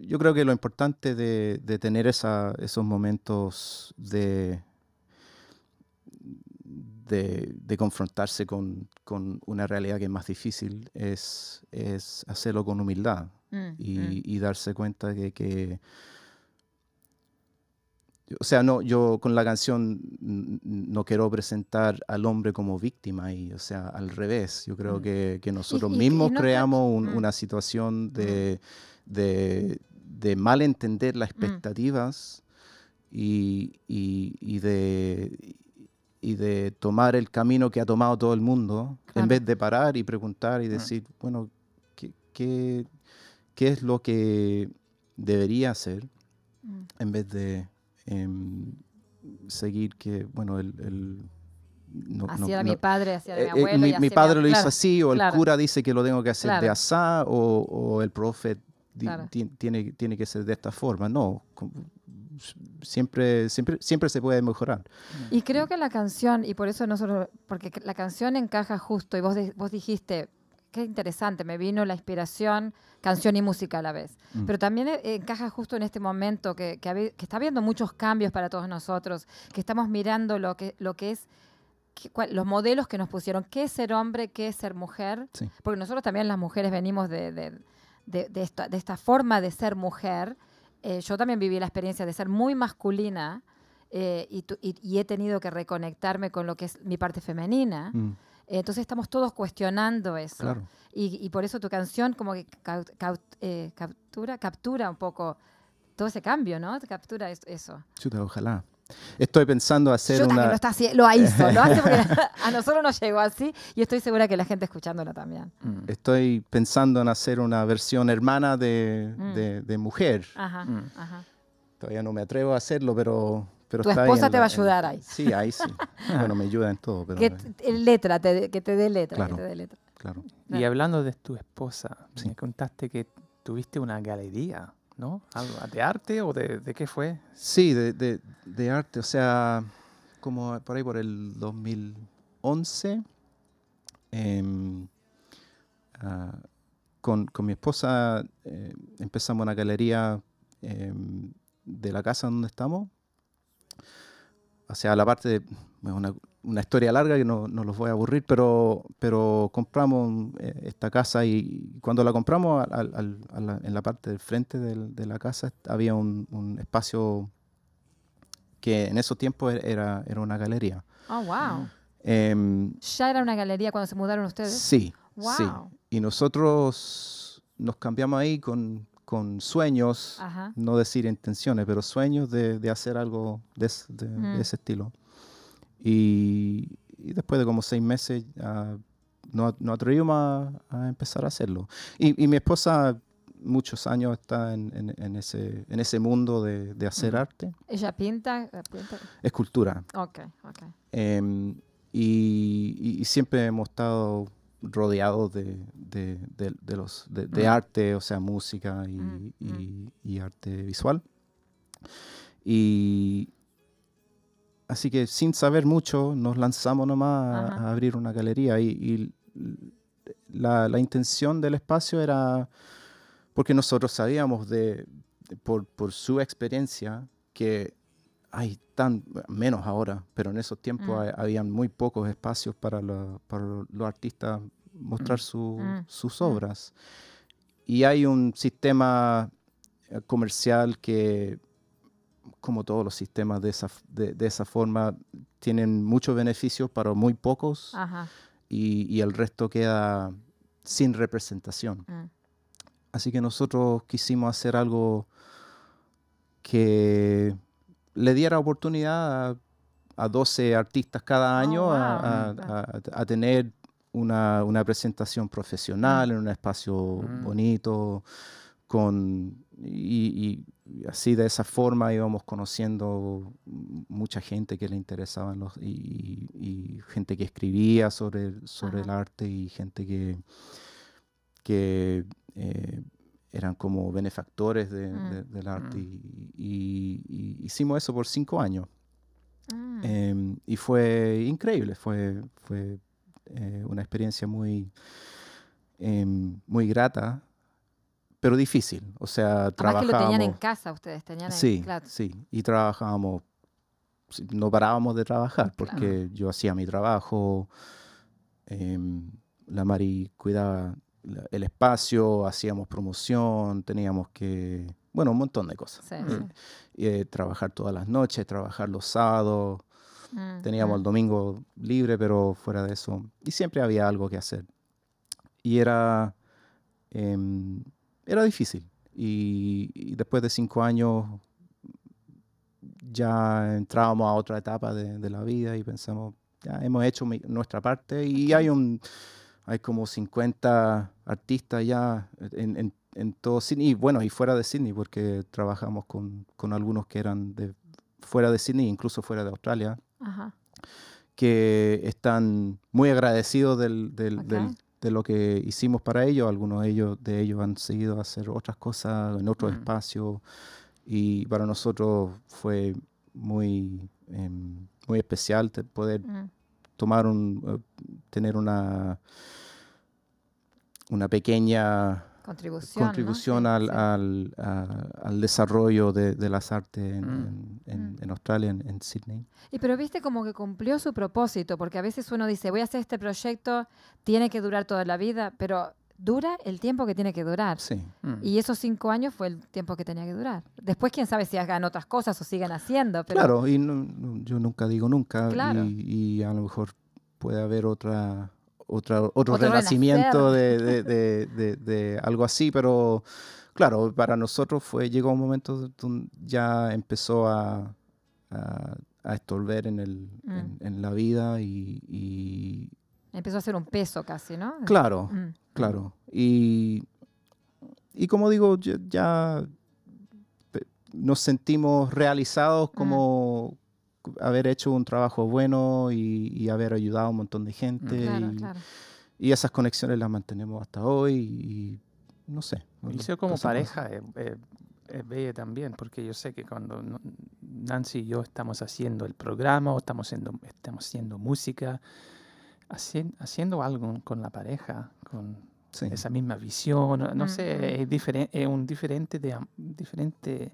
yo creo que lo importante de, de tener esa- esos momentos de, de, de confrontarse con, con una realidad que es más difícil es, es hacerlo con humildad Mm, y, mm. y darse cuenta de que... O sea, no, yo con la canción no quiero presentar al hombre como víctima y, o sea, al revés. Yo creo Mm. que, que nosotros y- y mismos no cach- creamos un- mm. una situación de, de, de malentender Mm. las expectativas y, y- y de, y de tomar el camino que ha tomado todo el mundo, Claro. en vez de parar y preguntar y Mm. decir, bueno, ¿qué, qué, qué es lo que debería hacer? Mm. en vez de em, seguir que, bueno, el... el- no- era no- mi padre, así era eh, mi eh, abuelo. mi, mi padre mi- lo hizo claro, así, o el cura dice que lo tengo que hacer de asá, o, o el profe tiene, tiene que ser de esta forma. No, siempre, siempre, siempre se puede mejorar. Y creo que la canción, y por eso nosotros, porque la canción encaja justo, y vos, vos dijiste, qué interesante, me vino la inspiración, canción y música a la vez. Mm. Pero también eh, encaja justo en este momento que, que, que está habiendo muchos cambios para todos nosotros, que estamos mirando lo que, lo que es los modelos que nos pusieron, qué es ser hombre, qué es ser mujer, Sí. porque nosotros también las mujeres venimos de, de- de- de esta, forma de ser mujer. Eh, yo también viví la experiencia de ser muy masculina eh, y, tu- y- y he tenido que reconectarme con lo que es mi parte femenina. Mm, Entonces estamos todos cuestionando eso. claro. Y, y por eso tu canción como que cau- cau- eh, captura, captura un poco todo ese cambio, ¿no? Captura es- eso. Chuta, ojalá. Estoy pensando hacer una... lo, está haci- lo hizo, lo hace porque a nosotros nos llegó así y estoy segura que la gente escuchándolo también. Mm. Estoy pensando en hacer una versión hermana de, Mm. de- de mujer. Ajá, Mm. ajá. Todavía no me atrevo a hacerlo, pero... pero Tu esposa te la- va a en- ayudar ahí. Sí, ahí sí. bueno, me ayuda en todo, pero... Que eh, letra, te, que te dé letra, Claro. que te dé letra. claro. Y hablando de tu esposa, Sí. me contaste que tuviste una galería, ¿no? ¿Algo de arte o de, de qué fue? Sí, de, de- de arte, o sea, como por ahí por el 2011, em, ah, con, con mi esposa eh, empezamos una galería em, de la casa donde estamos. O sea, la parte de una, una historia larga que no, no los voy a aburrir, pero, pero compramos eh, esta casa y cuando la compramos al- al- al- a la- en la parte del frente del- de la casa había un, un espacio que en esos tiempos e- era, era una galería. Oh, wow. Em, ¿Ya era una galería cuando se mudaron ustedes? sí, sí. Wow. Y nosotros nos cambiamos ahí con, con sueños, Ajá. no decir intenciones, pero sueños de, de hacer algo de, de- de Mm. ese estilo. Y, y después de como seis meses ah, nos, nos atrevimos a, a empezar a hacerlo. Y, y mi esposa muchos años está en, en- en ese, en ese mundo de, de hacer Mm. arte, ¿Ella pinta? pinta? escultura. Ok, ok. Y, y- y siempre hemos estado rodeados de, de- de- de los, Mm. arte, o sea, música y, Mm, y- y arte visual. Y así que sin saber mucho nos lanzamos nomás a- Ajá. a, abrir una galería y, y la, la intención del espacio era porque nosotros sabíamos de- por, por su experiencia que hay tan menos ahora, pero en esos tiempos Mm. ha- habían muy pocos espacios para, la- para los artistas mostrar su- Mm. sus Mm. obras. Y hay un sistema eh, comercial que, como todos los sistemas de esa, de, de esa forma, tienen muchos beneficios para muy pocos Ajá. y, y el resto queda sin representación. mm. Así que nosotros quisimos hacer algo que le diera oportunidad a, a 12 artistas cada Oh, año wow. a, a- a- a tener una, una presentación profesional en un espacio Mm. bonito, con, y, y así de esa forma íbamos conociendo mucha gente que le interesaba los, y, y gente que escribía sobre, sobre el arte y gente que, que eh, eran como benefactores de- Mm. de- del arte. Mm. Y, y- y hicimos eso por cinco años. Ah, Em, y fue increíble, fue, fue eh, una experiencia muy, em, muy grata, pero difícil. O sea, Además que lo tenían en trabajábamos... casa ustedes, tenían en- Sí, claro. sí, y trabajábamos, no parábamos de trabajar, Claro. porque yo hacía mi trabajo, em, la Mari cuidaba el espacio, hacíamos promoción, teníamos que, bueno, un montón de cosas. Sí, Mm. Eh, trabajar todas las noches, trabajar los sábados, Mm, teníamos el mm. domingo libre, pero fuera de eso, y siempre había algo que hacer. Y era, em, era difícil. Y, y después de cinco años ya entrábamos a otra etapa de, de la vida y pensamos, ya hemos hecho mi- nuestra parte y hay un hay como 50 artistas ya en, en, en todo Sydney, y bueno, y fuera de Sydney, porque trabajamos con, con algunos que eran de fuera de Sydney, incluso fuera de Australia, Ajá. que están muy agradecidos del, del- del- Ok. de lo que hicimos para ellos. Algunos de ellos, de ellos han seguido a hacer otras cosas en otros Mm. espacios y para nosotros fue muy, em, muy especial poder Mm. Tomar un, eh, tener una, una pequeña Contribución. al, sí. al, a- al desarrollo de, de las artes en, Mm. en- en- Mm. en Australia, en, en Sydney. Y pero viste como que cumplió su propósito, porque a veces uno dice, voy a hacer este proyecto, tiene que durar toda la vida, pero dura el tiempo que tiene que durar. Sí. Mm. Y esos cinco años fue el tiempo que tenía que durar. Después, quién sabe si hagan otras cosas o sigan haciendo. Pero, Claro, y no- yo nunca digo nunca, Claro. y, y a lo mejor puede haber otra, otra otro, Otro renacimiento de, de- de- de- algo así, pero claro, para nosotros fue llegó un momento donde ya empezó a, a, a estorber en, el, Mm. en, en la vida y, y Empezó a ser un peso casi, ¿no? claro, Mm. claro. Y, y como digo, ya, ya nos sentimos realizados como haber hecho un trabajo bueno y, y haber ayudado a un montón de gente. Claro, y, claro. y esas conexiones las mantenemos hasta hoy y no sé. Y yo como pareja es, es- es bella también, porque yo sé que cuando Nancy y yo estamos haciendo el programa o estamos haciendo, estamos haciendo música, hacien- haciendo algo con la pareja, con Sí. esa misma visión, no- no Mm, sé, mm. es, diferen- es un diferente, de, diferente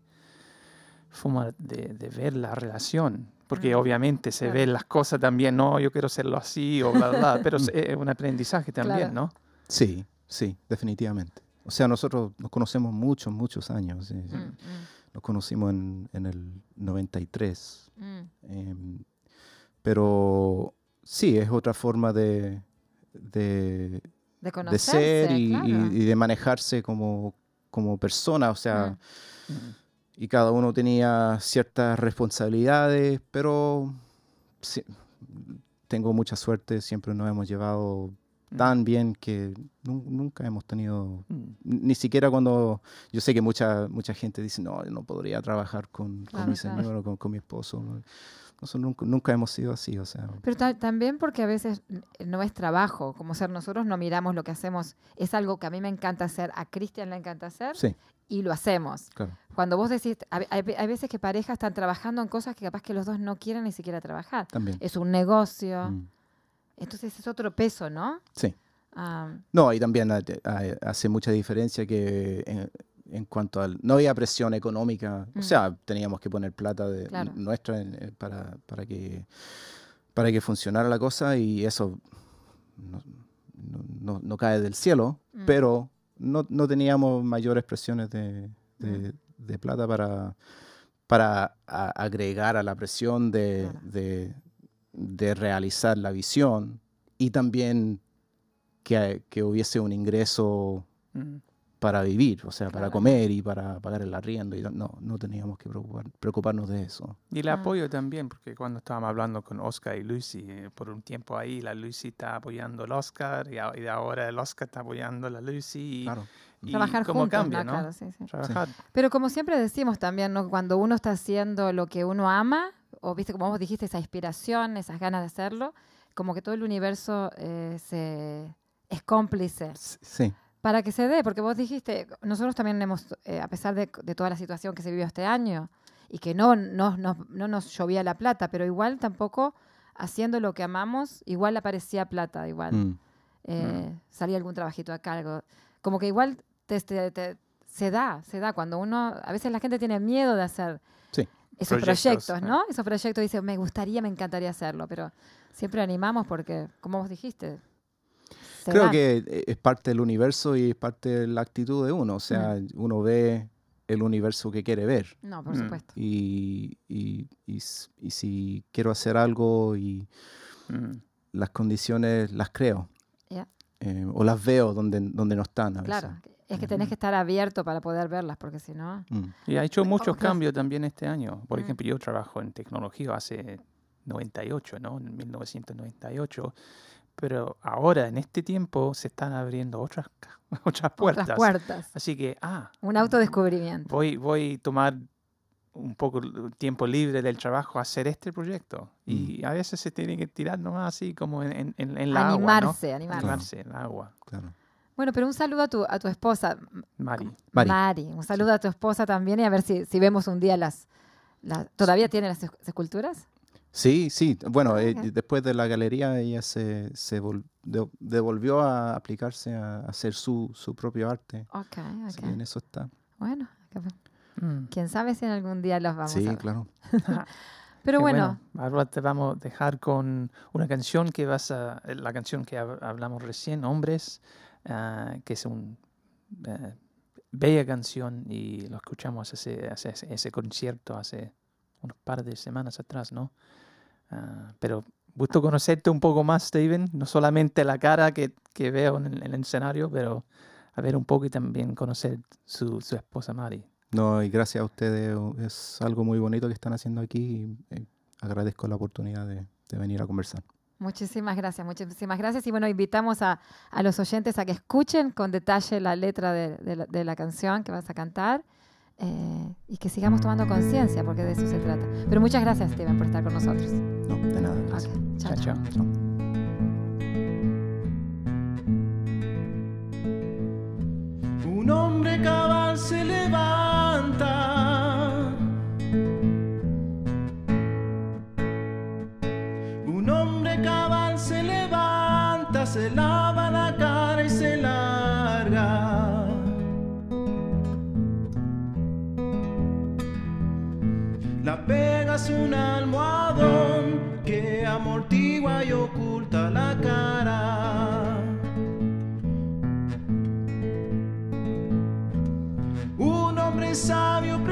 forma de, de ver la relación. Porque Mm, obviamente se claro. ven las cosas también, no, yo quiero hacerlo así o bla, bla, pero es es un aprendizaje también, Claro. ¿no? Sí, sí, definitivamente. O sea, nosotros nos conocemos muchos, muchos años. eh, Mm, mm, Nos conocimos en, en el 93. mm. em, pero sí, es otra forma de, de, De ser y, y- claro. y de manejarse como, como persona. O sea, Mm. Y cada uno tenía ciertas responsabilidades, pero sí, tengo mucha suerte, siempre nos hemos llevado Mm. tan bien que nun- nunca hemos tenido, Mm. ni siquiera cuando, yo sé que mucha, mucha gente dice, no, yo no podría trabajar con, con Claro, mi claro. señor o con, con mi esposo. ¿no? Nosotros nunca, nunca hemos sido así, o sea, Pero ta- también porque a veces no es trabajo, como ser nosotros no miramos lo que hacemos, es algo que a mí me encanta hacer, a Cristian le encanta hacer sí, y lo hacemos. claro. Cuando vos decís, hay, hay veces que parejas están trabajando en cosas que capaz que los dos no quieren ni siquiera trabajar. También. Es un negocio, Mm, entonces es otro peso, ¿no? Sí. Ah, No, y también ha- ha- hace mucha diferencia que en, en cuanto al... No había presión económica, Mm. o sea, teníamos que poner plata de, Claro. nuestra en- eh, para, para, que, para que funcionara la cosa y eso no, no- no- no cae del cielo, Mm. pero no, no teníamos mayores presiones de, de- de plata para, para a- agregar a la presión de, Claro. de, de realizar la visión y también que, que hubiese un ingreso Mm. Para vivir, o sea, para Claro. comer y para pagar el arriendo. Y no- no, teníamos que preocupar- preocuparnos de eso. Y el Ah. apoyo también, porque cuando estábamos hablando con Oscar y Lucy, eh, por un tiempo ahí, la Lucy está apoyando al Oscar y, a- y ahora el Oscar está apoyando a la Lucy. Y, Claro. y trabajar cómo juntos, cambia, ¿no? Claro, sí, sí. Trabajar. Pero como siempre decimos también, ¿no? cuando uno está haciendo lo que uno ama, o viste como vos dijiste, esa inspiración, esas ganas de hacerlo, como que todo el universo eh, se, es cómplice Sí, para que se dé, porque vos dijiste, nosotros también hemos, eh, a pesar de, de toda la situación que se vivió este año, y que no, no, no, no nos llovía la plata, pero igual tampoco haciendo lo que amamos, igual aparecía plata, igual. Mm. Eh, Salía algún trabajito a cargo. Como que igual te- te- te- se da, se da. Cuando uno, a veces la gente tiene miedo de hacer Sí. esos Proyectos, proyectos, eh. ¿no? Esos proyectos dice, me gustaría, me encantaría hacerlo, pero siempre animamos porque, como vos dijiste, se Creo que eh, es parte del universo y es parte de la actitud de uno. O sea, uno ve el universo que quiere ver. No, por Mm. supuesto. Y, y- y y si quiero hacer algo y Mm. las condiciones las creo. Ya. Eh, o las veo donde, donde no están. A veces. Claro, es que tenés que estar abierto para poder verlas, porque si no... Mm. Y ha hecho muchos cambios también este año. Por Mm. ejemplo, yo trabajo en tecnología hace 98, ¿no? En 1998. Pero ahora, en este tiempo, se están abriendo otras, otras puertas. Otras puertas. Así que, ah, Un autodescubrimiento. voy, voy a tomar un poco el tiempo libre del trabajo a hacer este proyecto. Y a veces se tiene que tirar nomás así como en, en, en- en la agua, Animarse, ¿no? animarse. Animarse en el agua. Claro. Bueno, pero un saludo a tu, a tu esposa, Mari. Mari. Mari. Un saludo a tu esposa también y a ver si, si vemos un día las... las- ¿Todavía tiene las es- esculturas? Sí, sí. Bueno, eh, después de la galería ella se, se vol- de- devolvió a aplicarse a hacer su, su propio arte. Ok, ok. en eso está. Bueno, Mm. quién sabe si en algún día los vamos a sí, claro. Pero Qué bueno, Ahora te vamos a dejar con una canción que vas a. eh, La canción que hab- hablamos recién, Hombres, ah, que es una bella canción y lo escuchamos hace, hace ese, ese concierto hace unos par de semanas atrás, ¿no? Ah, pero gusto conocerte un poco más, Steven. No solamente la cara que, que veo en el, en el escenario, pero a ver un poco y también conocer su, su esposa Mari. No, y gracias a ustedes. Es algo muy bonito que están haciendo aquí. y, eh, agradezco la oportunidad de, de venir a conversar. muchísimas gracias, muchísimas gracias. Y bueno, invitamos a, a los oyentes a que escuchen con detalle la letra de, de la, de la canción que vas a cantar eh, y que sigamos tomando conciencia, porque de eso se trata. Pero muchas gracias, Steven, por estar con nosotros. No, de nada. Gracias. Chao, Chao, chao. chao. Un hombre cabal se levanta. Un hombre cabal se levanta, se lava la cara y se larga. La pega es un almohadón amortigua y oculta la cara. Un hombre sabio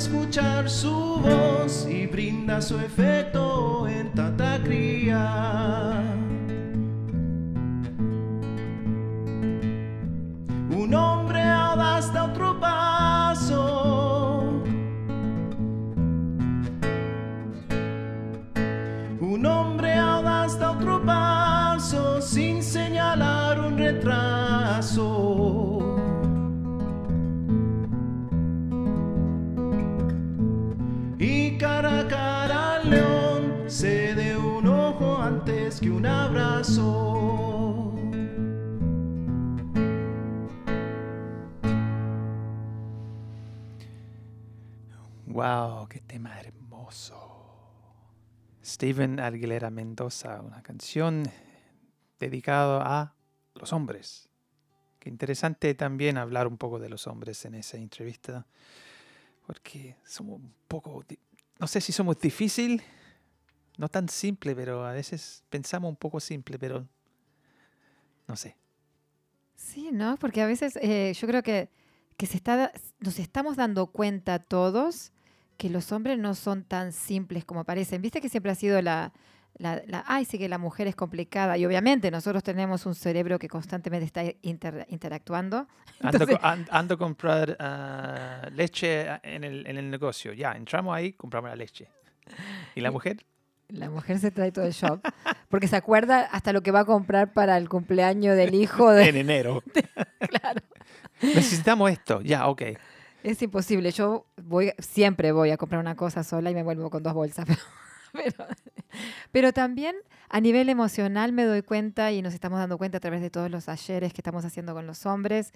escuchar su voz y brinda su efecto en tanta cría. Cara a cara al león se de un ojo antes que un abrazo. Wow, qué tema hermoso. Steven Aguilera Mendoza, una canción dedicada a los hombres. Qué interesante también hablar un poco de los hombres en esa entrevista. porque somos un poco, no sé si somos difícil, no tan simple, pero a veces pensamos un poco simple, pero no sé. Sí, ¿no? Porque a veces eh, yo creo que, que se está, nos estamos dando cuenta todos que los hombres no son tan simples como parecen. Viste que siempre ha sido la, la, la, ay, sí que la mujer es complicada. Y obviamente nosotros tenemos un cerebro que constantemente está inter- interactuando. Ando, Entonces- a comprar ah, leche ah, en el, en el negocio. Ya, entramos ahí, compramos la leche. ¿Y la mujer? La mujer se trae todo el shop. Porque se acuerda hasta lo que va a comprar para el cumpleaños del hijo de... En enero. Claro. Necesitamos esto. Ya, ok. Es imposible. Yo voy, siempre voy a comprar una cosa sola y me vuelvo con dos bolsas. Pero, pero, pero también a nivel emocional me doy cuenta y nos estamos dando cuenta a través de todos los ayeres que estamos haciendo con los hombres,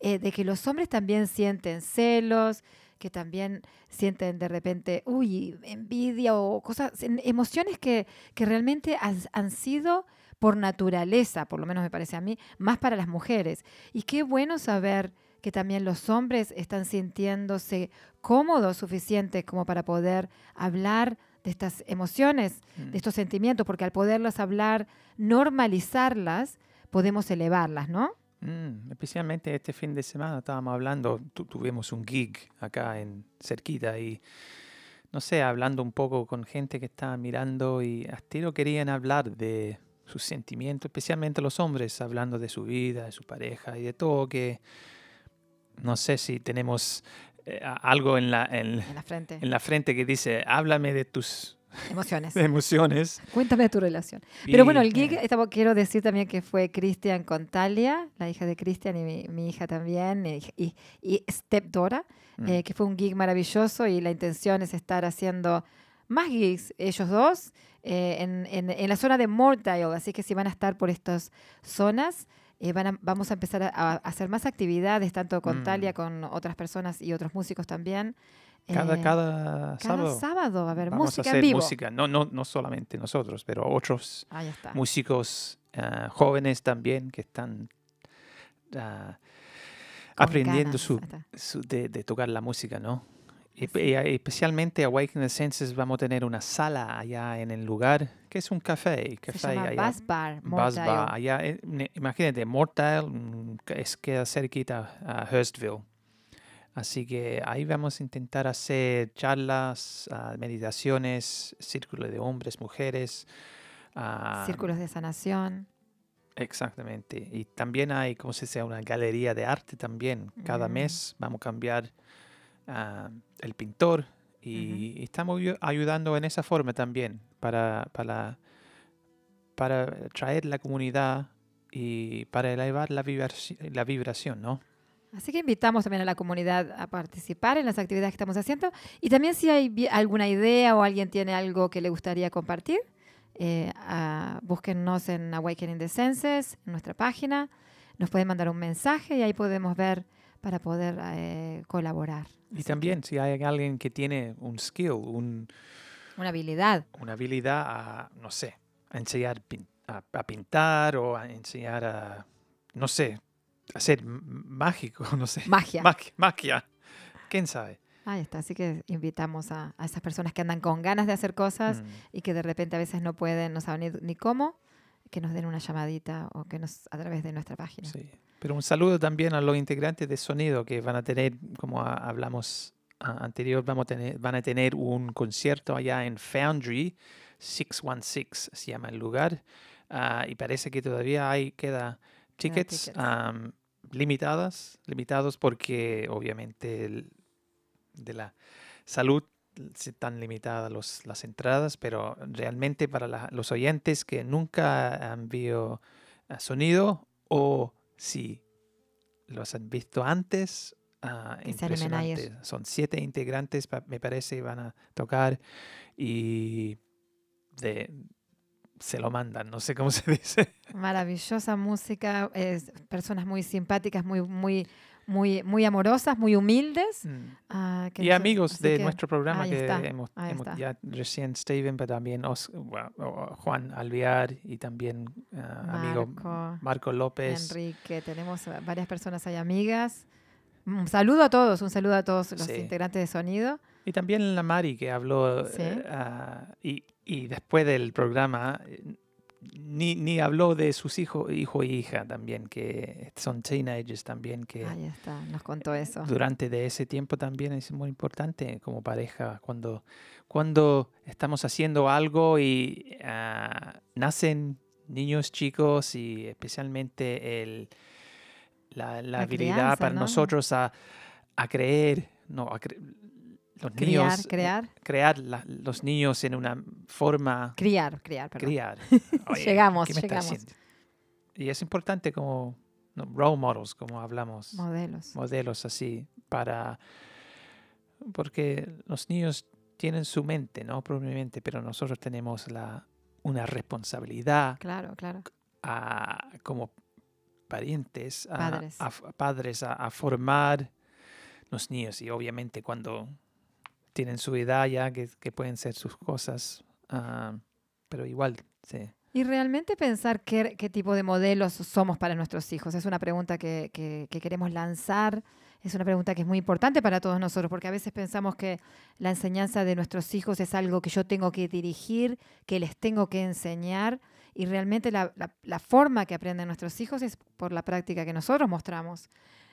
eh, de que los hombres también sienten celos, que también sienten de repente, uy, envidia o cosas, emociones que, que realmente han sido por naturaleza, por lo menos me parece a mí, más para las mujeres. Y qué bueno saber que también los hombres están sintiéndose cómodos suficientes como para poder hablar de estas emociones, Mm. de estos sentimientos, porque al poderlas hablar, normalizarlas, podemos elevarlas, ¿no? Mm, especialmente este fin de semana estábamos hablando, tu- tuvimos un gig acá en cerquita y no sé, hablando un poco con gente que estaba mirando y a tiro querían hablar de sus sentimientos, especialmente los hombres, hablando de su vida, de su pareja y de todo que no sé si tenemos eh, algo en la, en, En la frente. en la frente que dice, háblame de tus Emociones. emociones. Cuéntame de tu relación. Pero bueno, Y, el gig, eh, estaba- quiero decir también que fue Cristian con Talia, la hija de Cristian y mi, mi hija también, y, y, y Stepdora, mm, eh, que fue un gig maravilloso y la intención es estar haciendo más gigs, ellos dos, eh, en, en- en la zona de Mortdale. Así que si van a estar por estas zonas, eh, van a- vamos a empezar a, a hacer más actividades, tanto con Mm. Talia, con otras personas y otros músicos también. cada, Eh, cada cada sábado. sábado va a haber Vamos música a hacer en vivo. música, no, no, no solamente nosotros, pero otros músicos ah, jóvenes también que están ah, aprendiendo su, su- de, de tocar la música, ¿no? Y, y, especialmente Awaken the Senses vamos a tener una sala allá en el lugar que es un café. Se café llama allá, Bar. Bar, allá, imagínate, Mortdale mm, que es, queda cerquita a Hurstville. Así que ahí vamos a intentar hacer charlas, ah, meditaciones, círculo de hombres, mujeres. ah, Círculos de sanación. Exactamente. Y también hay, como se dice, una galería de arte también. Cada Mm. mes vamos a cambiar ah, el pintor y, y estamos ayu- ayudando en esa forma también para, para, para traer la comunidad y para elevar la, vibraci- la vibración, ¿no? Así que invitamos también a la comunidad a participar en las actividades que estamos haciendo. Y también si hay alguna idea o alguien tiene algo que le gustaría compartir, eh, ah, búsquennos en Awakening the Senses, en nuestra página. Nos pueden mandar un mensaje y ahí podemos ver para poder eh, colaborar. Y Así que, también si hay alguien que tiene un skill, un, Una habilidad. una habilidad a, no sé, a enseñar a, a pintar o a enseñar a, no sé, a ser mágico, no sé. Magia. Mag- magia. ¿Quién sabe? Ahí está. Así que invitamos a, a esas personas que andan con ganas de hacer cosas Mm. y que de repente a veces no pueden, no saben ni, ni cómo, que nos den una llamadita o que nos a través de nuestra página. Sí. Pero un saludo también a los integrantes de sonido que van a tener, como hablamos anterior, vamos a tener, van a tener un concierto allá en Foundry, 616 se llama el lugar, ah, y parece que todavía hay, queda tickets, tickets. am, limitadas, limitados porque obviamente el- de la salud están limitadas los- las entradas, pero realmente para la- los oyentes que nunca han visto ah, sonido o si los han visto antes, impresionante. Son siete integrantes, me parece, van a tocar y de, se lo mandan, no sé cómo se dice. Maravillosa música, es, personas muy simpáticas, muy, muy, muy, muy amorosas, muy humildes. ah, que Y nos- amigos de que nuestro programa que está, hemos, hemos ya recién Steven, pero también Os- Juan Alvear y también ah, amigo Marco, Marco López. Enrique, tenemos varias personas ahí amigas. Un saludo a todos, un saludo a todos los Sí. integrantes de sonido. Y también la Mari que habló Sí. ah, y, y después del programa eh, ni, ni habló de sus hijos, hijo y hija también, que son teenagers también, que Ahí está, nos contó eso. durante de ese tiempo también es muy importante como pareja cuando, cuando estamos haciendo algo y ah, nacen niños chicos y especialmente el, la, la La habilidad crianza, para ¿no? nosotros a, a creer, no, a cre- los Criar, niños, crear, crear la- los niños en una forma criar, criar, perdón. criar. Oye, Llegamos, ¿qué me estás llegamos. Y es importante como no, role models, como hablamos Modelos. modelos así para porque los niños tienen su mente, ¿no? Probablemente, pero nosotros tenemos la una responsabilidad Claro, claro. a, como parientes, a, Padres. a padres a formar los niños y obviamente cuando tienen su edad ya que, que pueden ser sus cosas, ah, pero igual, sí. Y realmente pensar qué, qué tipo de modelos somos para nuestros hijos. Es una pregunta que, que- que queremos lanzar. Es una pregunta que es muy importante para todos nosotros, porque a veces pensamos que la enseñanza de nuestros hijos es algo que yo tengo que dirigir, que les tengo que enseñar, y realmente la, la- la forma que aprenden nuestros hijos es por la práctica que nosotros mostramos.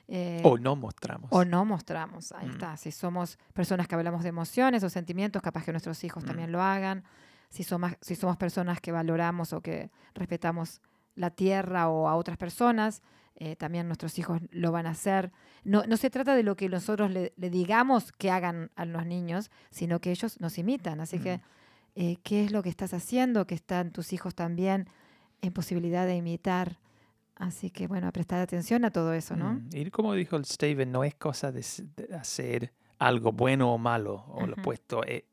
Eh, O no mostramos. o no mostramos. Ahí Mm. está. Si somos personas que hablamos de emociones o sentimientos, capaz que nuestros hijos Mm. también lo hagan. Si somos, si somos personas que valoramos o que respetamos la tierra o a otras personas, eh, también nuestros hijos lo van a hacer. No, no se trata de lo que nosotros le, le digamos que hagan a los niños, sino que ellos nos imitan. Así que, Mm. eh, ¿qué es lo que estás haciendo? Que están tus hijos también en posibilidad de imitar. Así que, bueno, a prestar atención a todo eso, ¿no? Mm, Y como dijo el Steven, no es cosa de, hacer algo bueno o malo, o lo opuesto. Eh,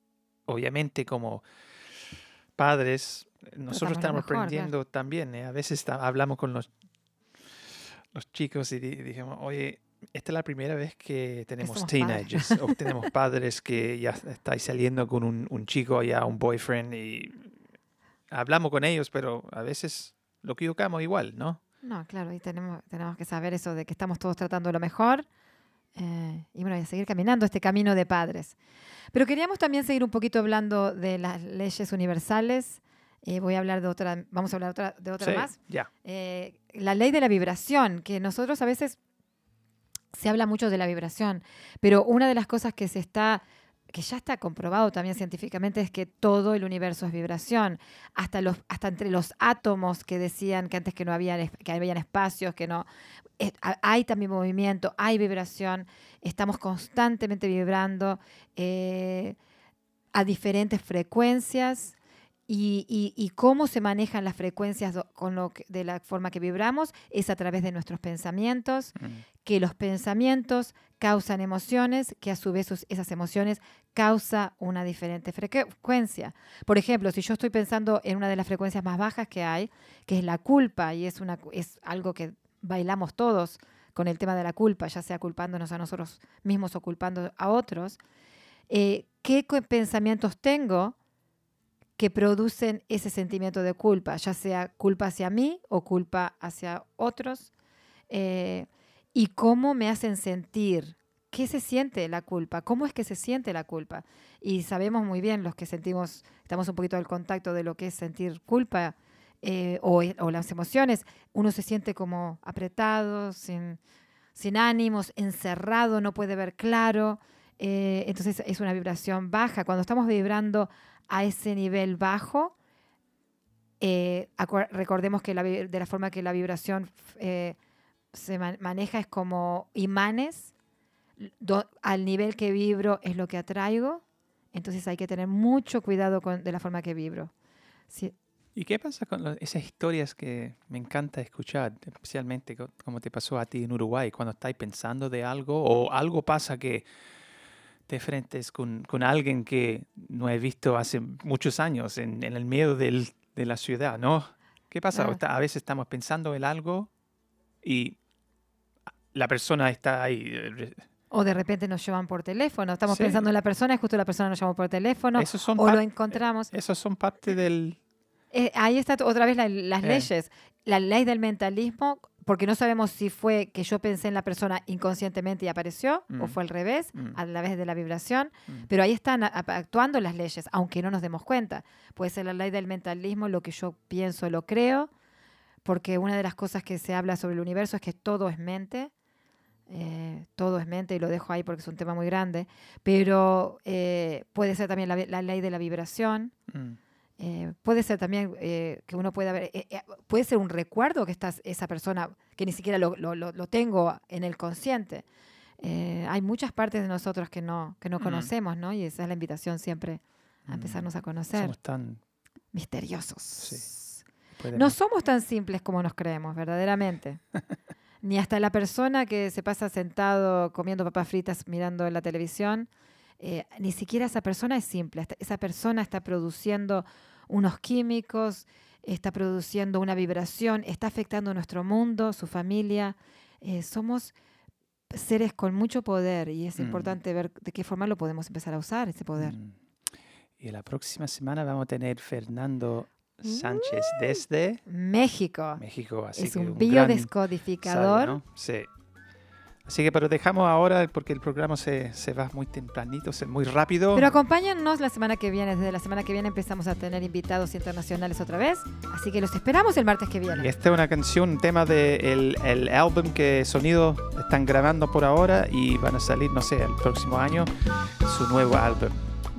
obviamente como padres, eh, nosotros Tratamos estamos mejor, claro. aprendiendo también. eh, A veces hablamos con los, los chicos y di- dijimos, oye, esta es la primera vez que tenemos somos padres". teenagers o tenemos padres que ya estáis saliendo con un, un chico, ya un boyfriend y hablamos con ellos, pero a veces lo equivocamos igual, ¿no? No, claro, y tenemos, tenemos que saber eso de que estamos todos tratando lo mejor. eh, y bueno, a seguir caminando este camino de padres. Pero queríamos también seguir un poquito hablando de las leyes universales. Eh, voy a hablar de otra, vamos a hablar otra, de otra Sí, más. Eh, la ley de la vibración, que nosotros a veces se habla mucho de la vibración, pero una de las cosas que se está que ya está comprobado también científicamente es que todo el universo es vibración, hasta los hasta entre los átomos que decían que antes que no había que habían espacios, que no eh, ha- hay también movimiento, hay vibración, estamos constantemente vibrando eh, a diferentes frecuencias y, y- y cómo se manejan las frecuencias do- con lo que- de la forma que vibramos es a través de nuestros pensamientos, Mm. que los pensamientos causan emociones, que a su vez esas emociones causa una diferente frecuencia. Por ejemplo, si yo estoy pensando en una de las frecuencias más bajas que hay, que es la culpa, y es, una, es algo que bailamos todos con el tema de la culpa, ya sea culpándonos a nosotros mismos o culpando a otros, eh, ¿qué pensamientos tengo que producen ese sentimiento de culpa, ya sea culpa hacia mí o culpa hacia otros? Eh, y cómo me hacen sentir. ¿Qué se siente la culpa? ¿Cómo es que se siente la culpa? Y sabemos muy bien los que sentimos, estamos un poquito al contacto de lo que es sentir culpa eh, o, las emociones. Uno se siente como apretado, sin, ánimos, encerrado, no puede ver claro. eh, entonces es una vibración baja. Cuando estamos vibrando a ese nivel bajo, eh, recordemos que la de la forma que la vibración se man- maneja es como imanes. do- al nivel que vibro es lo que atraigo. Entonces hay que tener mucho cuidado con, de la forma que vibro. Sí, ¿Y qué pasa con lo- esas historias que me encanta escuchar, especialmente co- como te pasó a ti en Uruguay, cuando estás pensando de algo o algo pasa que te enfrentes con, con alguien que no he visto hace muchos años en, en el medio del- de la ciudad, ¿no? ¿Qué pasa? Claro. A veces estamos pensando en algo y la persona está ahí. eh, O de repente nos llaman por teléfono. Estamos Sí. pensando en la persona y justo la persona nos llamó por teléfono. esos son o lo encontramos. esos son parte del... Eh, ahí está otra vez la- las Eh. leyes. La ley del mentalismo porque no sabemos si fue que yo pensé en la persona inconscientemente y apareció, o Mm. fue al revés, Mm. a vez de la vibración, Mm. pero ahí están actuando las leyes, aunque no nos demos cuenta. Puede ser la ley del mentalismo, lo que yo pienso, lo creo, porque una de las cosas que se habla sobre el universo es que todo es mente, eh, todo es mente, y lo dejo ahí porque es un tema muy grande, pero eh, puede ser también la, la ley de la vibración, Mm. eh, puede ser también eh, que uno pueda ver, eh, eh, puede ser un recuerdo que estás, esa persona, que ni siquiera lo, lo- lo- tengo en el consciente. Hay muchas partes de nosotros que no, que no Mm. conocemos, ¿no? Y esa es la invitación siempre a Mm. empezarnos a conocer. Somos tan... Misteriosos. puede No somos tan simples como nos creemos, verdaderamente. Ni hasta la persona que se pasa sentado comiendo papas fritas mirando la televisión, eh, ni siquiera esa persona es simple. Esa persona está produciendo unos químicos, está produciendo una vibración, está afectando nuestro mundo, su familia. Eh, somos seres con mucho poder y es Mm. importante ver de qué forma lo podemos empezar a usar, ese poder. Mm. Y la próxima semana vamos a tener Fernando Sánchez desde México México. Así es que un biodescodificador. sabio, ¿no? Sí. Así que, pero dejamos ahora porque el programa se, se va muy tempranito, se muy rápido. Pero acompáñennos la semana que viene. Desde la semana que viene empezamos a tener invitados internacionales otra vez. Así que los esperamos el martes que Y viene. esta es una canción, un tema del el álbum que Sonido están grabando por ahora y van a salir, no sé, el próximo año su nuevo álbum.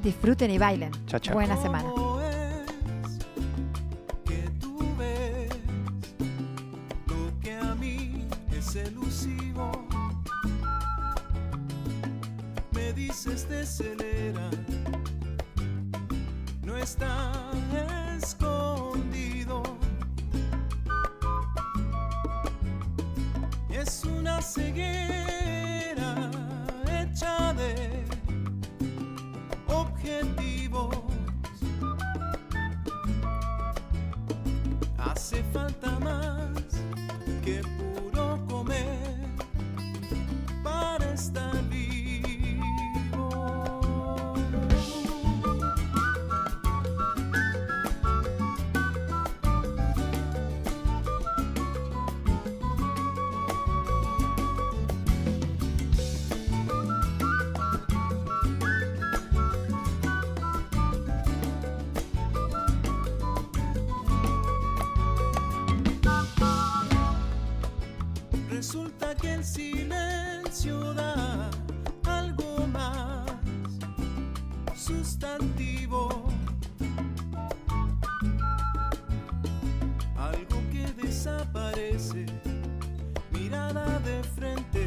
Disfruten y bailen. Chao, chao. Buena semana. No está escondido. Es una ceguera hecha de objetivos. Hace falta más sustantivo. Algo que desaparece, mirada de frente,